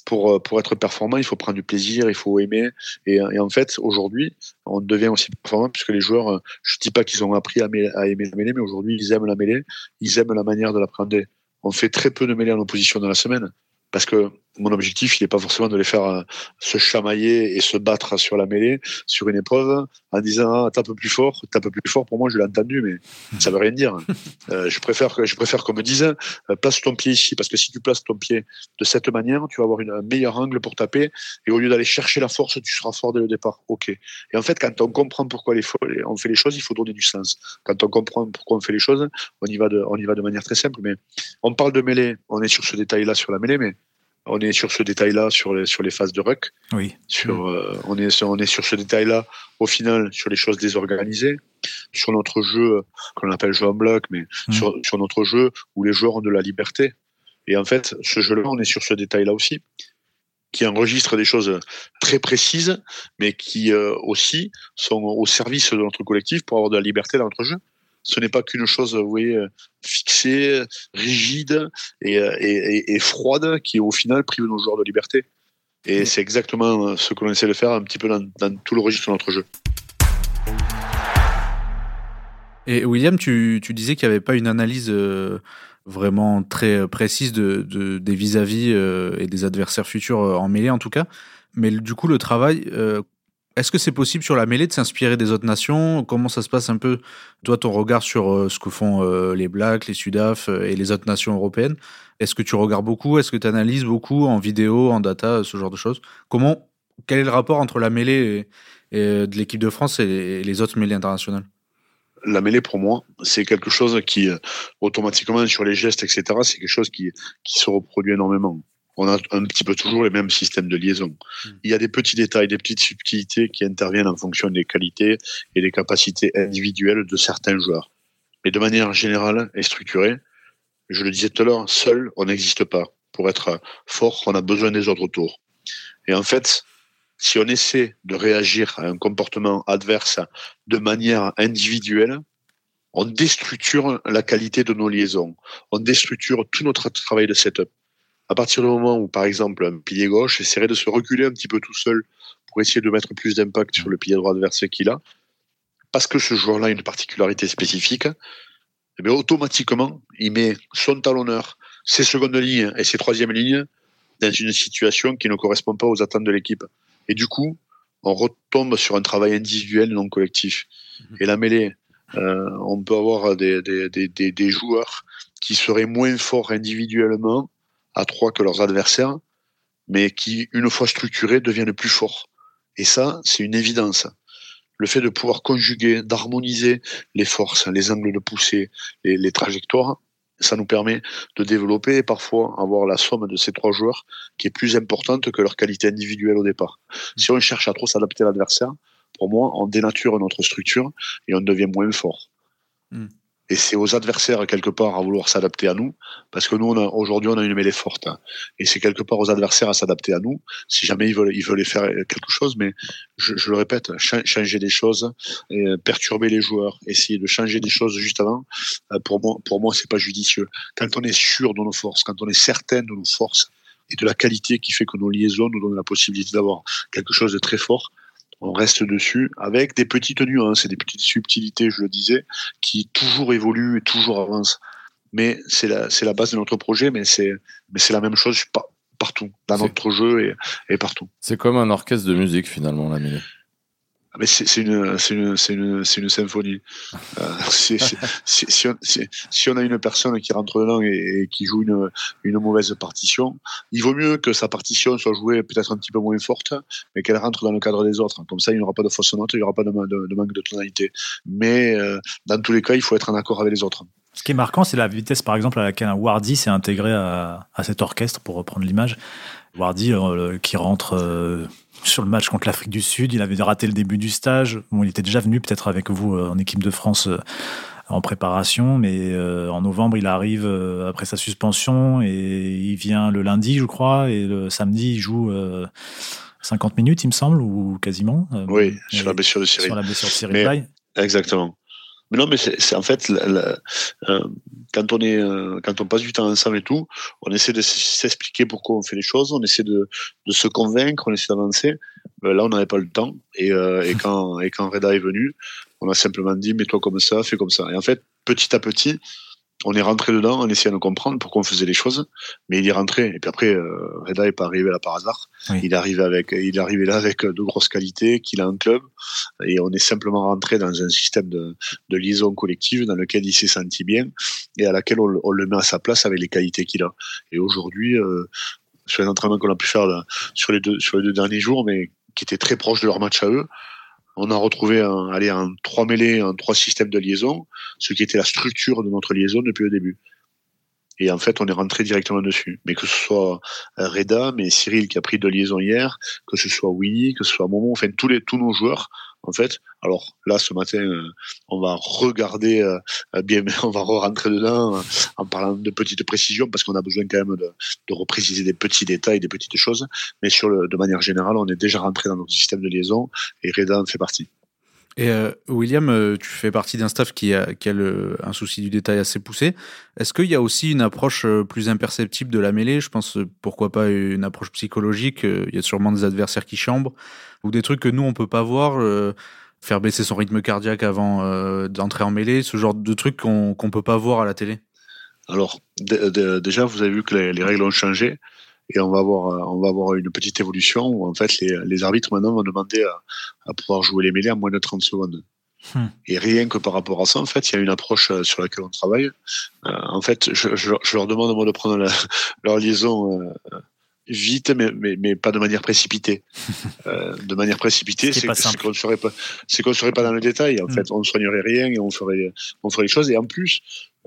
Pour, pour être performant, il faut prendre du plaisir, il faut aimer. Et, et en fait, aujourd'hui, on devient aussi performant puisque les joueurs, je dis pas qu'ils ont appris à, à aimer la mêlée, mais aujourd'hui, ils aiment la mêlée, ils aiment la manière de l'appréhender on fait très peu de mêlées en opposition dans la semaine parce que mon objectif, il n'est pas forcément de les faire euh, se chamailler et se battre sur la mêlée, sur une épreuve, en disant ah, tape plus fort, tape plus fort. Pour moi, je l'ai entendu, mais ça veut rien dire. [LAUGHS] Euh, je préfère je préfère qu'on me dise euh, place ton pied ici, parce que si tu places ton pied de cette manière, tu vas avoir une, un meilleur angle pour taper, et au lieu d'aller chercher la force, tu seras fort dès le départ. Ok. Et en fait, quand on comprend pourquoi les, on fait les choses, il faut donner du sens. Quand on comprend pourquoi on fait les choses, on y va de, on y va de manière très simple. Mais on parle de mêlée, on est sur ce détail-là sur la mêlée, mais on est sur ce détail-là sur les, sur les phases de ruck. Oui. Sur, euh, on, est, on est sur ce détail-là, au final, sur les choses désorganisées, sur notre jeu, qu'on appelle jeu en bloc, mais mm. sur, sur notre jeu où les joueurs ont de la liberté. Et en fait, ce jeu-là, on est sur ce détail-là aussi, qui enregistre des choses très précises, mais qui euh, aussi sont au service de notre collectif pour avoir de la liberté dans notre jeu ce n'est pas qu'une chose, vous voyez, fixée, rigide euh, et, et, froide qui, au final, prive nos joueurs de liberté. Et c'est exactement ce que l'on essaie de faire un petit peu dans, tout le registre de notre jeu. Et William, tu, tu disais qu'il n'y avait pas une analyse euh, vraiment très précise de, de des vis-à-vis euh, et des adversaires futurs en mêlée en tout cas. Mais du coup, le travail, est-ce que c'est possible sur la mêlée de s'inspirer des autres nations? Comment ça se passe un peu, toi, ton regard sur euh, ce que font euh, les Blacks, les Sudaf euh, et les autres nations européennes? Est-ce que tu regardes beaucoup? Est-ce que tu analyses beaucoup en vidéo, en data, ce genre de choses? Comment Quel est le rapport entre la mêlée de l'équipe de France et les autres mêlées internationales? La mêlée pour moi, c'est quelque chose qui automatiquement sur les gestes, etc., c'est quelque chose qui se reproduit énormément on a un petit peu toujours les mêmes systèmes de liaison. Hmm. Il y a des petits détails, des petites subtilités qui interviennent en fonction des qualités et des capacités individuelles de certains joueurs. Mais de manière générale et structurée, je le disais tout à l'heure, seul, on n'existe pas. Pour être fort, on a besoin des autres autour. Et en fait, si on essaie de réagir à un comportement adverse de manière individuelle, on déstructure la qualité de nos liaisons. On déstructure tout notre travail de setup à partir du moment où, par exemple, un pilier gauche essaierait de se reculer un petit peu tout seul pour essayer de mettre plus d'impact sur le pilier droit adverse qu'il a, parce que ce joueur-là a une particularité spécifique, eh bien, automatiquement, il met son talonneur, ses secondes lignes et ses troisièmes lignes dans une situation qui ne correspond pas aux attentes de l'équipe. Et du coup, on retombe sur un travail individuel non collectif. Et la mêlée, euh, on peut avoir des, des, des, des, joueurs qui seraient moins forts individuellement, à trois que leurs adversaires, mais qui, une fois structurés, deviennent plus forts. Et ça, c'est une évidence. Le fait de pouvoir conjuguer, d'harmoniser les forces, les angles de poussée, les, trajectoires, ça nous permet de développer et parfois avoir la somme de ces trois joueurs qui est plus importante que leur qualité individuelle au départ. Si on cherche à trop s'adapter à l'adversaire, pour moi, on dénature notre structure et on devient moins fort. Hmm. Et c'est aux adversaires, quelque part, à vouloir s'adapter à nous, parce que nous, aujourd'hui, on a une mêlée forte. Hein. Et c'est quelque part aux adversaires à s'adapter à nous, si jamais ils veulent, ils veulent faire quelque chose. Mais je, le répète, changer des choses, euh, perturber les joueurs, essayer de changer des choses juste avant, euh, pour moi, pour moi, c'est pas judicieux. Quand on est sûr de nos forces, quand on est certain de nos forces et de la qualité qui fait que nos liaisons nous donnent la possibilité d'avoir quelque chose de très fort, on reste dessus avec des petites nuances et des petites subtilités, je le disais, qui toujours évoluent et toujours avancent. Mais c'est la, c'est la base de notre projet, mais c'est, mais c'est la même chose partout, dans notre jeu et, et partout. C'est comme un orchestre de musique finalement, la mêlée. Mais c'est une, symphonie. Euh, [LAUGHS] si, on, a une personne qui rentre dedans et, qui joue une, mauvaise partition, il vaut mieux que sa partition soit jouée peut-être un petit peu moins forte, mais qu'elle rentre dans le cadre des autres. Comme ça, il n'y aura pas de fausse note, il n'y aura pas de, manque de tonalité. Mais euh, dans tous les cas, il faut être en accord avec les autres. Ce qui est marquant, c'est la vitesse, par exemple, à laquelle un Wardy s'est intégré à, cet orchestre, pour reprendre l'image. Wardy euh, qui rentre euh, sur le match contre l'Afrique du Sud, il avait raté le début du stage. Bon, il était déjà venu peut-être avec vous euh, en équipe de France en préparation, mais en novembre, il arrive après sa suspension et il vient le lundi, je crois, et le samedi, il joue 50 minutes, il me semble, ou quasiment. oui, sur la blessure de Cyril. Sur la blessure de Cyril Exactement. Mais non, mais c'est en fait, euh, quand on est, euh, quand on passe du temps ensemble et tout, on essaie de s'expliquer pourquoi on fait les choses, on essaie de, de se convaincre, on essaie d'avancer. Euh, là, on n'avait pas le temps. Et, et quand et quand Reda est venu, on a simplement dit mets-toi comme ça, fais comme ça. Et en fait, petit à petit, on est rentré dedans en essayant de comprendre pourquoi on faisait les choses, mais il est rentré. Et puis après, euh, Reda est pas arrivé là par hasard. Il est arrivé avec, il est arrivé là avec de grosses qualités, qu'il a un club, et on est simplement rentré dans un système de, de liaison collective dans lequel il s'est senti bien et à laquelle on, on, le met à sa place avec les qualités qu'il a. Et aujourd'hui, euh, sur les entraînements qu'on a pu faire là, sur les deux sur les deux derniers jours, mais qui étaient très proches de leur match à eux, on a retrouvé un, allez, un trois mêlés, un trois systèmes de liaison, ce qui était la structure de notre liaison depuis le début. Et en fait, on est rentré directement dessus. Mais que ce soit euh, Reda, mais Cyril qui a pris de liaison hier, que ce soit Winnie, que ce soit Momo, enfin tous les tous nos joueurs, en fait. Alors là, ce matin, euh, on va regarder euh, bien, [LAUGHS] on va rentrer dedans euh, en parlant de petites précisions parce qu'on a besoin quand même de, de repréciser des petits détails, des petites choses. Mais sur le, de manière générale, on est déjà rentré dans notre système de liaison et Reda en fait partie. Et euh, William, euh, tu fais partie d'un staff qui a, qui a le, un souci du détail assez poussé. Est-ce qu'il y a aussi une approche euh, plus imperceptible de la mêlée? Je pense, pourquoi pas une approche psychologique Il y a sûrement des adversaires qui chambrent ou des trucs que nous on peut pas voir. faire baisser son rythme cardiaque avant d'entrer en mêlée, ce genre de trucs qu'on qu'on peut pas voir à la télé? Alors déjà, vous avez vu que les règles ont changé et on va avoir on va avoir une petite évolution où en fait les, les arbitres maintenant vont demander à, à, pouvoir jouer les mêlées en moins de 30 secondes. Hmm. Et rien que par rapport à ça, en fait, il y a une approche euh, sur laquelle on travaille. Euh, en fait, je, je, je, leur demande moi de prendre la, [LAUGHS] leur liaison euh, vite, mais, mais, mais, pas de manière précipitée. [LAUGHS] Euh, de manière précipitée, c'est qu'on ne serait pas, c'est qu'on serait pas dans le détail. En hmm. fait, on ne soignerait rien et on ferait, on ferait les choses. Et en plus,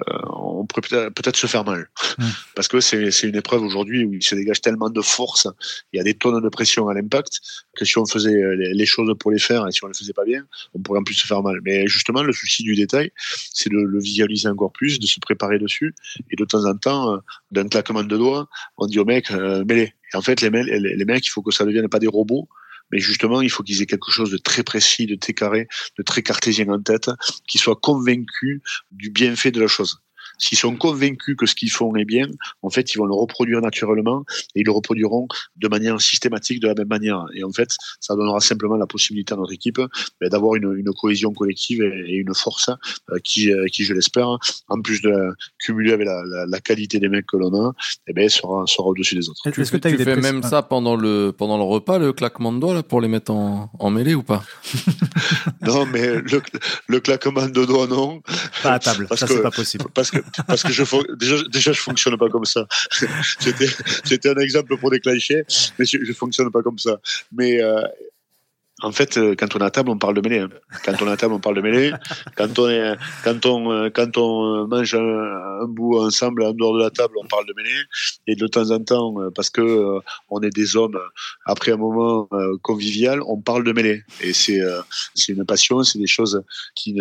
euh, on pourrait peut-être se faire mal. Hmm. [LAUGHS] Parce que c'est une épreuve aujourd'hui où il se dégage tellement de force, il y a des tonnes de pression à l'impact, que si on faisait les, choses pour les faire et si on les faisait pas bien, on pourrait en plus se faire mal. Mais justement, le souci du détail, c'est de le visualiser encore plus, de se préparer dessus, et de temps en temps, euh, d'un claquement de doigts, on dit au mec, euh. Et en fait, les, mecs, les mecs, il faut que ça ne devienne pas des robots, mais justement, il faut qu'ils aient quelque chose de très précis, de très carré, de très cartésien en tête, qu'ils soient convaincus du bienfait de la chose. S'ils sont convaincus que ce qu'ils font est bien, en fait, ils vont le reproduire naturellement et ils le reproduiront de manière systématique, de la même manière. Et en fait, ça donnera simplement la possibilité à notre équipe ben, d'avoir une, une, cohésion collective et, une force euh, qui, euh, qui, je l'espère, en plus de cumuler avec la, la, la, qualité des mecs que l'on a, eh ben, sera, sera au-dessus des autres. Est-ce que tu fais même ça pendant le, pendant le repas, le claquement de doigts là, pour les mettre en, en mêlée ou pas? [LAUGHS] Non, mais le, le, claquement de doigts, non. Pas à table, ça c'est pas possible. Parce que parce que je déjà, déjà je fonctionne pas comme ça. [LAUGHS] C'était un exemple pour déclencher, mais je, je fonctionne pas comme ça. Mais euh, en fait, euh, quand on est à table, on parle de mêlée. Hein. Quand on est à table, on parle de mêlée. Quand on est, quand on, euh, quand on mange un, bout ensemble en dehors de la table, on parle de mêlée. Et de temps en temps, euh, parce que on est des hommes, après un moment convivial, on parle de mêlée. Et c'est, c'est une passion, c'est des choses qui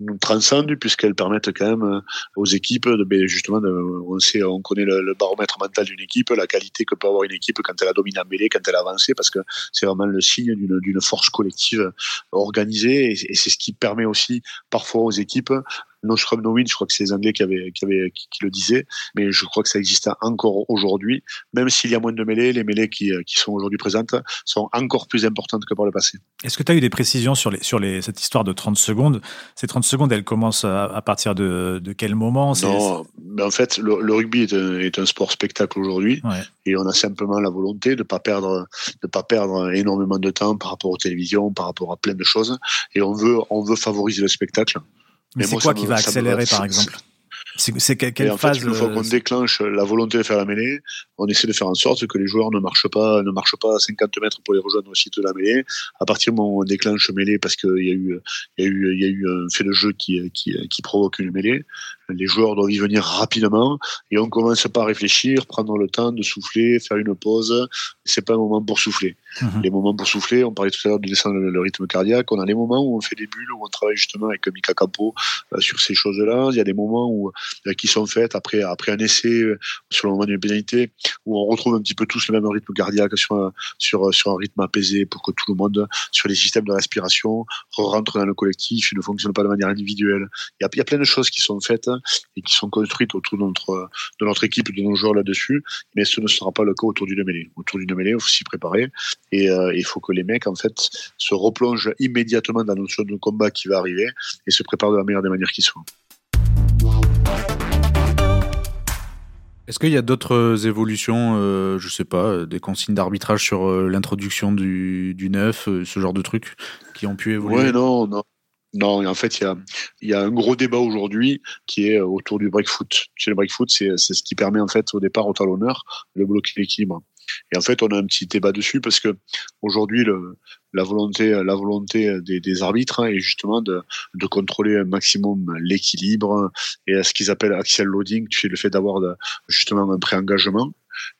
nous transcendent puisqu'elles permettent quand même aux équipes de, ben, justement, on sait, on connaît le, baromètre mental d'une équipe, la qualité que peut avoir une équipe quand elle a dominé en mêlée, quand elle a avancé, parce que c'est vraiment le signe d'une force collective organisée. Et, c'est ce qui permet aussi parfois aux équipes no scrum no win. Je crois que c'est les Anglais qui avaient, qui avaient, qui, le disaient, mais je crois que ça existe encore aujourd'hui, même s'il y a moins de mêlées, les mêlées qui, qui sont aujourd'hui présentes sont encore plus importantes que par le passé. Est-ce que tu as eu des précisions sur les, sur les, cette histoire de 30 secondes? Ces 30 secondes, elles commencent à, partir de, de quel moment? Non, mais en fait, le, rugby est un, est un, sport spectacle aujourd'hui, et on a simplement la volonté de pas perdre, de pas perdre énormément de temps par rapport aux télévisions, par rapport à plein de choses, et on veut, on veut favoriser le spectacle. Mais, c'est quoi qui va accélérer, par exemple? C'est quelle en phase Une fois qu'on déclenche la volonté de faire la mêlée, on essaie de faire en sorte que les joueurs ne marchent pas, ne marchent pas à 50 mètres pour les rejoindre au site de la mêlée. À partir du moment où on déclenche mêlée parce qu'il y a eu, il y a eu, il y a eu un fait de jeu qui, qui, qui provoque une mêlée, les joueurs doivent y venir rapidement et on commence pas à réfléchir, prendre le temps de souffler, faire une pause. C'est pas un moment pour souffler. Mhm. Les moments pour souffler, on parlait tout à l'heure de descendre le, rythme cardiaque. On a les moments où on fait des bulles, où on travaille justement avec Mika Capo euh, sur ces choses-là. Il y a des moments où euh, qui sont faits après après un essai euh, sur le moment d'une pénalité où on retrouve un petit peu tous le même rythme cardiaque sur un, sur sur un rythme apaisé pour que tout le monde sur les systèmes de respiration rentre dans le collectif, il ne fonctionne pas de manière individuelle. Il y a, il y a plein de choses qui sont faites et qui sont construites autour de notre, de notre équipe, de nos joueurs là-dessus. Mais ce ne sera pas le cas autour d'une mêlée. Autour d'une mêlée, il faut s'y préparer et euh, il faut que les mecs, en fait, se replongent immédiatement dans la notion de combat qui va arriver et se préparent de la meilleure des manières qui soit. Est-ce qu'il y a d'autres évolutions, euh, je sais pas, des consignes d'arbitrage sur euh, l'introduction du, du neuf, ce genre de trucs qui ont pu évoluer? Ouais, non, non. Non, en fait, il y a, y a un gros débat aujourd'hui qui est autour du breakfoot. Chez le breakfoot, c'est ce qui permet en fait au départ au talonneur de bloquer l'équilibre. Et en fait, on a un petit débat dessus parce que aujourd'hui, la volonté, la volonté des, des arbitres est justement de, de, contrôler un maximum l'équilibre et ce qu'ils appellent axial loading, sais, le fait d'avoir justement un pré-engagement.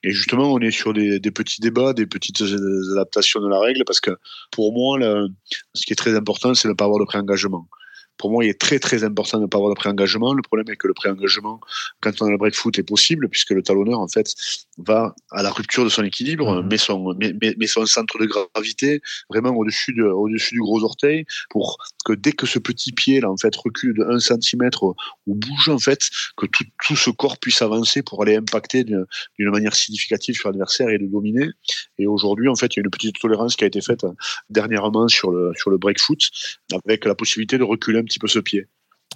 Et justement, on est sur des, petits débats, des petites adaptations de la règle, parce que pour moi, ce qui est très important, c'est de ne de pré-engagement pour moi, il est très très important de ne pas avoir de pré-engagement. Le problème est que le pré-engagement, quand on a le break foot, est possible puisque le talonneur en fait va à la rupture de son équilibre, mmh. met son met, son centre de gravité vraiment au-dessus de, au-dessus du gros orteil pour que dès que ce petit pied là en fait recule de 1 cm ou bouge en fait, que tout, tout ce corps puisse avancer pour aller impacter d'une, manière significative sur l'adversaire et le dominer. Et aujourd'hui, en fait, il y a une petite tolérance qui a été faite dernièrement sur le sur le break foot avec la possibilité de reculer un petit peu ce pied.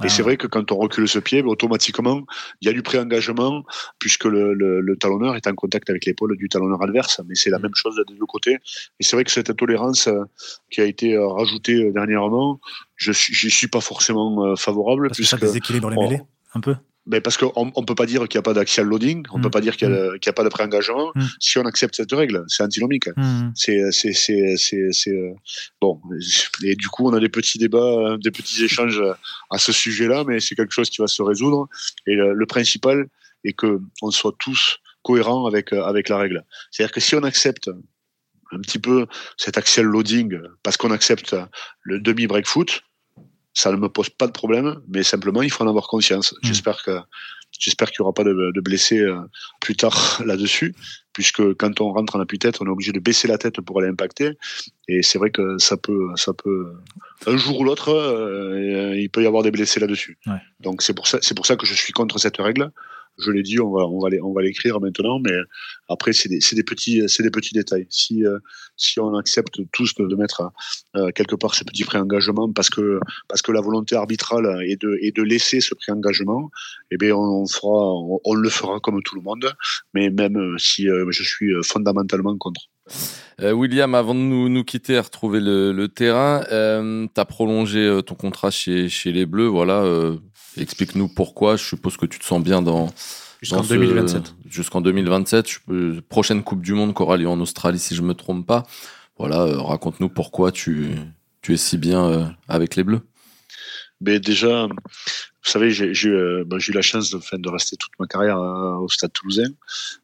Et c'est ah. vrai que quand on recule ce pied, automatiquement, il y a du pré-engagement, puisque le, le, talonneur est en contact avec l'épaule du talonneur adverse, mais c'est la mm. même chose des deux côtés. Et c'est vrai que cette intolérance euh, qui a été euh, rajoutée euh, dernièrement, je ne suis pas forcément favorable. Parce puisque, que ça déséquilibre les mêlées, un peu? Mais parce qu'on ne peut pas dire qu'il n'y a pas d'axial loading, on ne peut mm. pas dire qu'il n'y a, mm. a, pas de pré-engagement mm. si on accepte cette règle. C'est antinomique. C'est, euh, bon. Et du coup, on a des petits débats, des petits échanges à ce sujet-là, mais c'est quelque chose qui va se résoudre. Et le, principal est que on soit tous cohérents avec avec la règle. C'est-à-dire que si on accepte un petit peu cet axial loading parce qu'on accepte le demi break foot, ça ne me pose pas de problème, mais simplement il faut en avoir conscience. Hmm. J'espère que j'espère qu'il n'y aura pas de, blessés euh, plus tard [LAUGHS] là-dessus, puisque quand on rentre en appui-tête, on est obligé de baisser la tête pour aller impacter, et c'est vrai que ça peut, ça peut, un jour ou l'autre, euh, il peut y avoir des blessés là-dessus. Donc c'est pour ça, c'est pour ça que je suis contre cette règle je l'ai dit, on va, on va, on va l'écrire maintenant, mais après, c'est des, des, petits, c'est des petits détails. Si, euh, si on accepte tous de, mettre euh, quelque part ces petits pré-engagements parce que, parce que la volonté arbitrale est de, est de laisser ce pré-engagement, eh bien, on, fera, on, le fera comme tout le monde, mais même si euh, je suis fondamentalement contre. William, avant de nous, nous quitter et retrouver le, le terrain, tu as prolongé ton contrat chez, chez les Bleus, voilà Explique-nous pourquoi. Je suppose que tu te sens bien dans. Jusqu'en 2027. Jusqu'en 2027. prochaine Coupe du Monde qui aura lieu en Australie, si je me trompe pas. Voilà, euh, raconte-nous pourquoi tu, tu es si bien euh, avec les Bleus. Mais déjà, vous savez, j'ai euh, bah, eu la chance de, de rester toute ma carrière euh, au Stade Toulousain.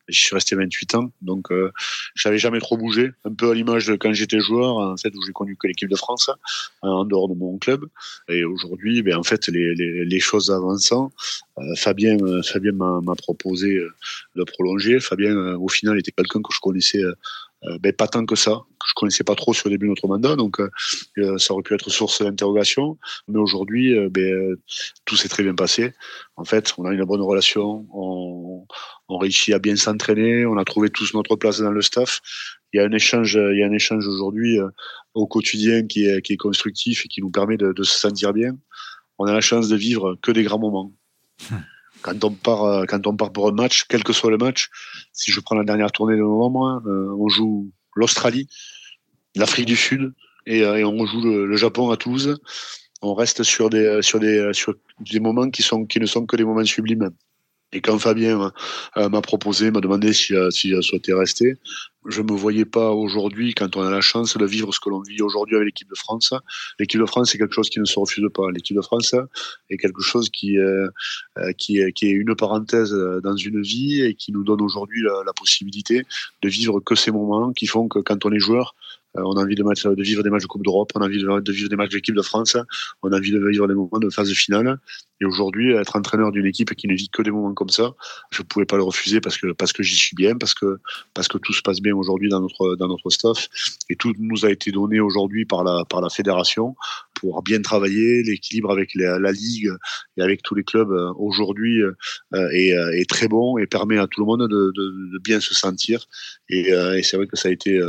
Je suis resté 28 ans, donc euh, j'avais jamais trop bougé. Un peu à l'image de quand j'étais joueur, en fait, où j'ai connu que l'équipe de France en dehors de mon club. Et aujourd'hui, ben en fait, les, les, les choses avançant, Fabien, Fabien m'a proposé de prolonger. Fabien, au final, était quelqu'un que je connaissais ben, pas tant que ça. Je connaissais pas trop sur le début de notre mandat, donc ça aurait pu être source d'interrogation. Mais aujourd'hui, ben, tout s'est très bien passé. En fait, on a une bonne relation, on, on réussit à bien s'entraîner, on a trouvé tous notre place dans le staff. Il y a un échange, il y a un échange aujourd'hui au quotidien qui est, qui est constructif et qui nous permet de, de se sentir bien. On a la chance de vivre que des grands moments. Hmm. Quand on part, euh, quand on part pour un match, quel que soit le match, si je prends la dernière tournée de novembre, euh, on joue l'Australie, l'Afrique du Sud et, euh, on joue le, Japon à Toulouse. On reste sur des, sur des, sur des moments qui ne sont que des moments sublimes. Et quand Fabien euh, m'a proposé, m'a demandé si, euh, si je souhaitais rester, je me voyais pas aujourd'hui, quand on a la chance de vivre ce que l'on vit aujourd'hui avec l'équipe de France. L'équipe de France, c'est quelque chose qui ne se refuse pas. L'équipe de France est quelque chose qui, euh, qui, est, une parenthèse dans une vie et qui nous donne aujourd'hui la, possibilité de vivre que ces moments qui font que quand on est joueur, euh, on a envie de, de, vivre des matchs de Coupe d'Europe, on a envie de, vivre des matchs d'équipe de France, on a envie de vivre des moments de phase finale. Et aujourd'hui, être entraîneur d'une équipe qui ne vit que des moments comme ça, je ne pouvais pas le refuser parce que parce que j'y suis bien, parce que parce que tout se passe bien aujourd'hui dans notre dans notre staff et tout nous a été donné aujourd'hui par la par la fédération pour bien travailler. L'équilibre avec la, ligue et avec tous les clubs euh, aujourd'hui euh, est, très bon et permet à tout le monde de, bien se sentir. Et c'est vrai que ça a été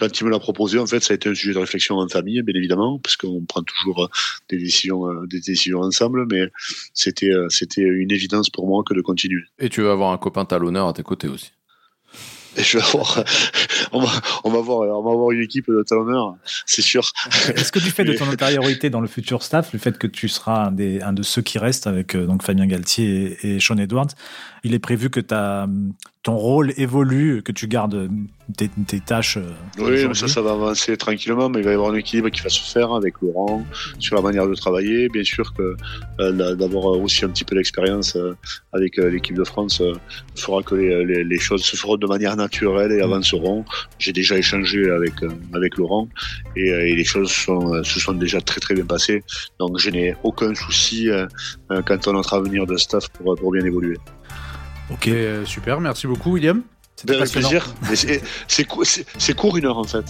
quand il me l'a proposé, en fait, ça a été un sujet de réflexion en famille, bien évidemment, parce qu'on prend toujours euh, des décisions, euh, des décisions ensemble, mais c'était, euh, c'était une évidence pour moi que de continuer. Et tu vas avoir un copain talonneur à tes côtés aussi. Et je vais avoir, [LAUGHS] on va, on va avoir, on va avoir une équipe de talonneurs, c'est sûr. Est-ce que du fait de ton antériorité dans le futur staff, le fait que tu seras un, des, un de ceux qui restent avec donc Fabien Galtier et, et Sean Edwards, il est prévu que ta, ton rôle évolue, que tu gardes tes, tes tâches. Euh, oui, ça, ça va avancer tranquillement, mais il va y avoir un équilibre qui va se faire avec Laurent sur la manière de travailler. Bien sûr que euh, d'avoir aussi un petit peu d'expérience euh, avec l'équipe de France fera que les, les, choses se feront de manière naturelle et mm. avanceront. J'ai déjà échangé avec avec Laurent et, et les choses sont, se sont déjà très très bien passées. Donc je n'ai aucun souci quant à notre avenir de staff pour, pour bien évoluer. Ok, euh, super, merci beaucoup William. C'était avec plaisir. C'est court une heure en fait.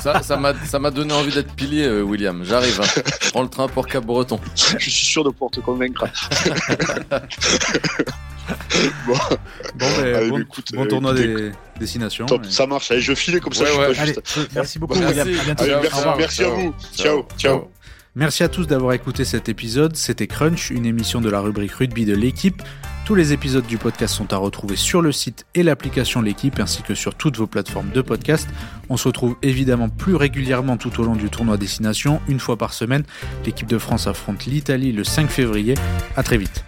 ça m'a donné envie d'être pilier, euh, William. J'arrive. Hein. Je prends le train pour Cap Breton. [LAUGHS] Je suis sûr de pouvoir te convaincre. [LAUGHS] bon, bon, ben, bon, écoute, bon tournoi des destinations. Top, ça marche. Allez, je file comme ça. Ouais, je Allez, merci beaucoup, William. À bientôt. merci, merci à vous. ciao. ciao. Merci à tous d'avoir écouté cet épisode. C'était Crunch, une émission de la rubrique rugby de l'équipe. Tous les épisodes du podcast sont à retrouver sur le site et l'application L'équipe ainsi que sur toutes vos plateformes de podcast. On se retrouve évidemment plus régulièrement tout au long du tournoi Destination, une fois par semaine. L'équipe de France affronte l'Italie le 5 février. À très vite.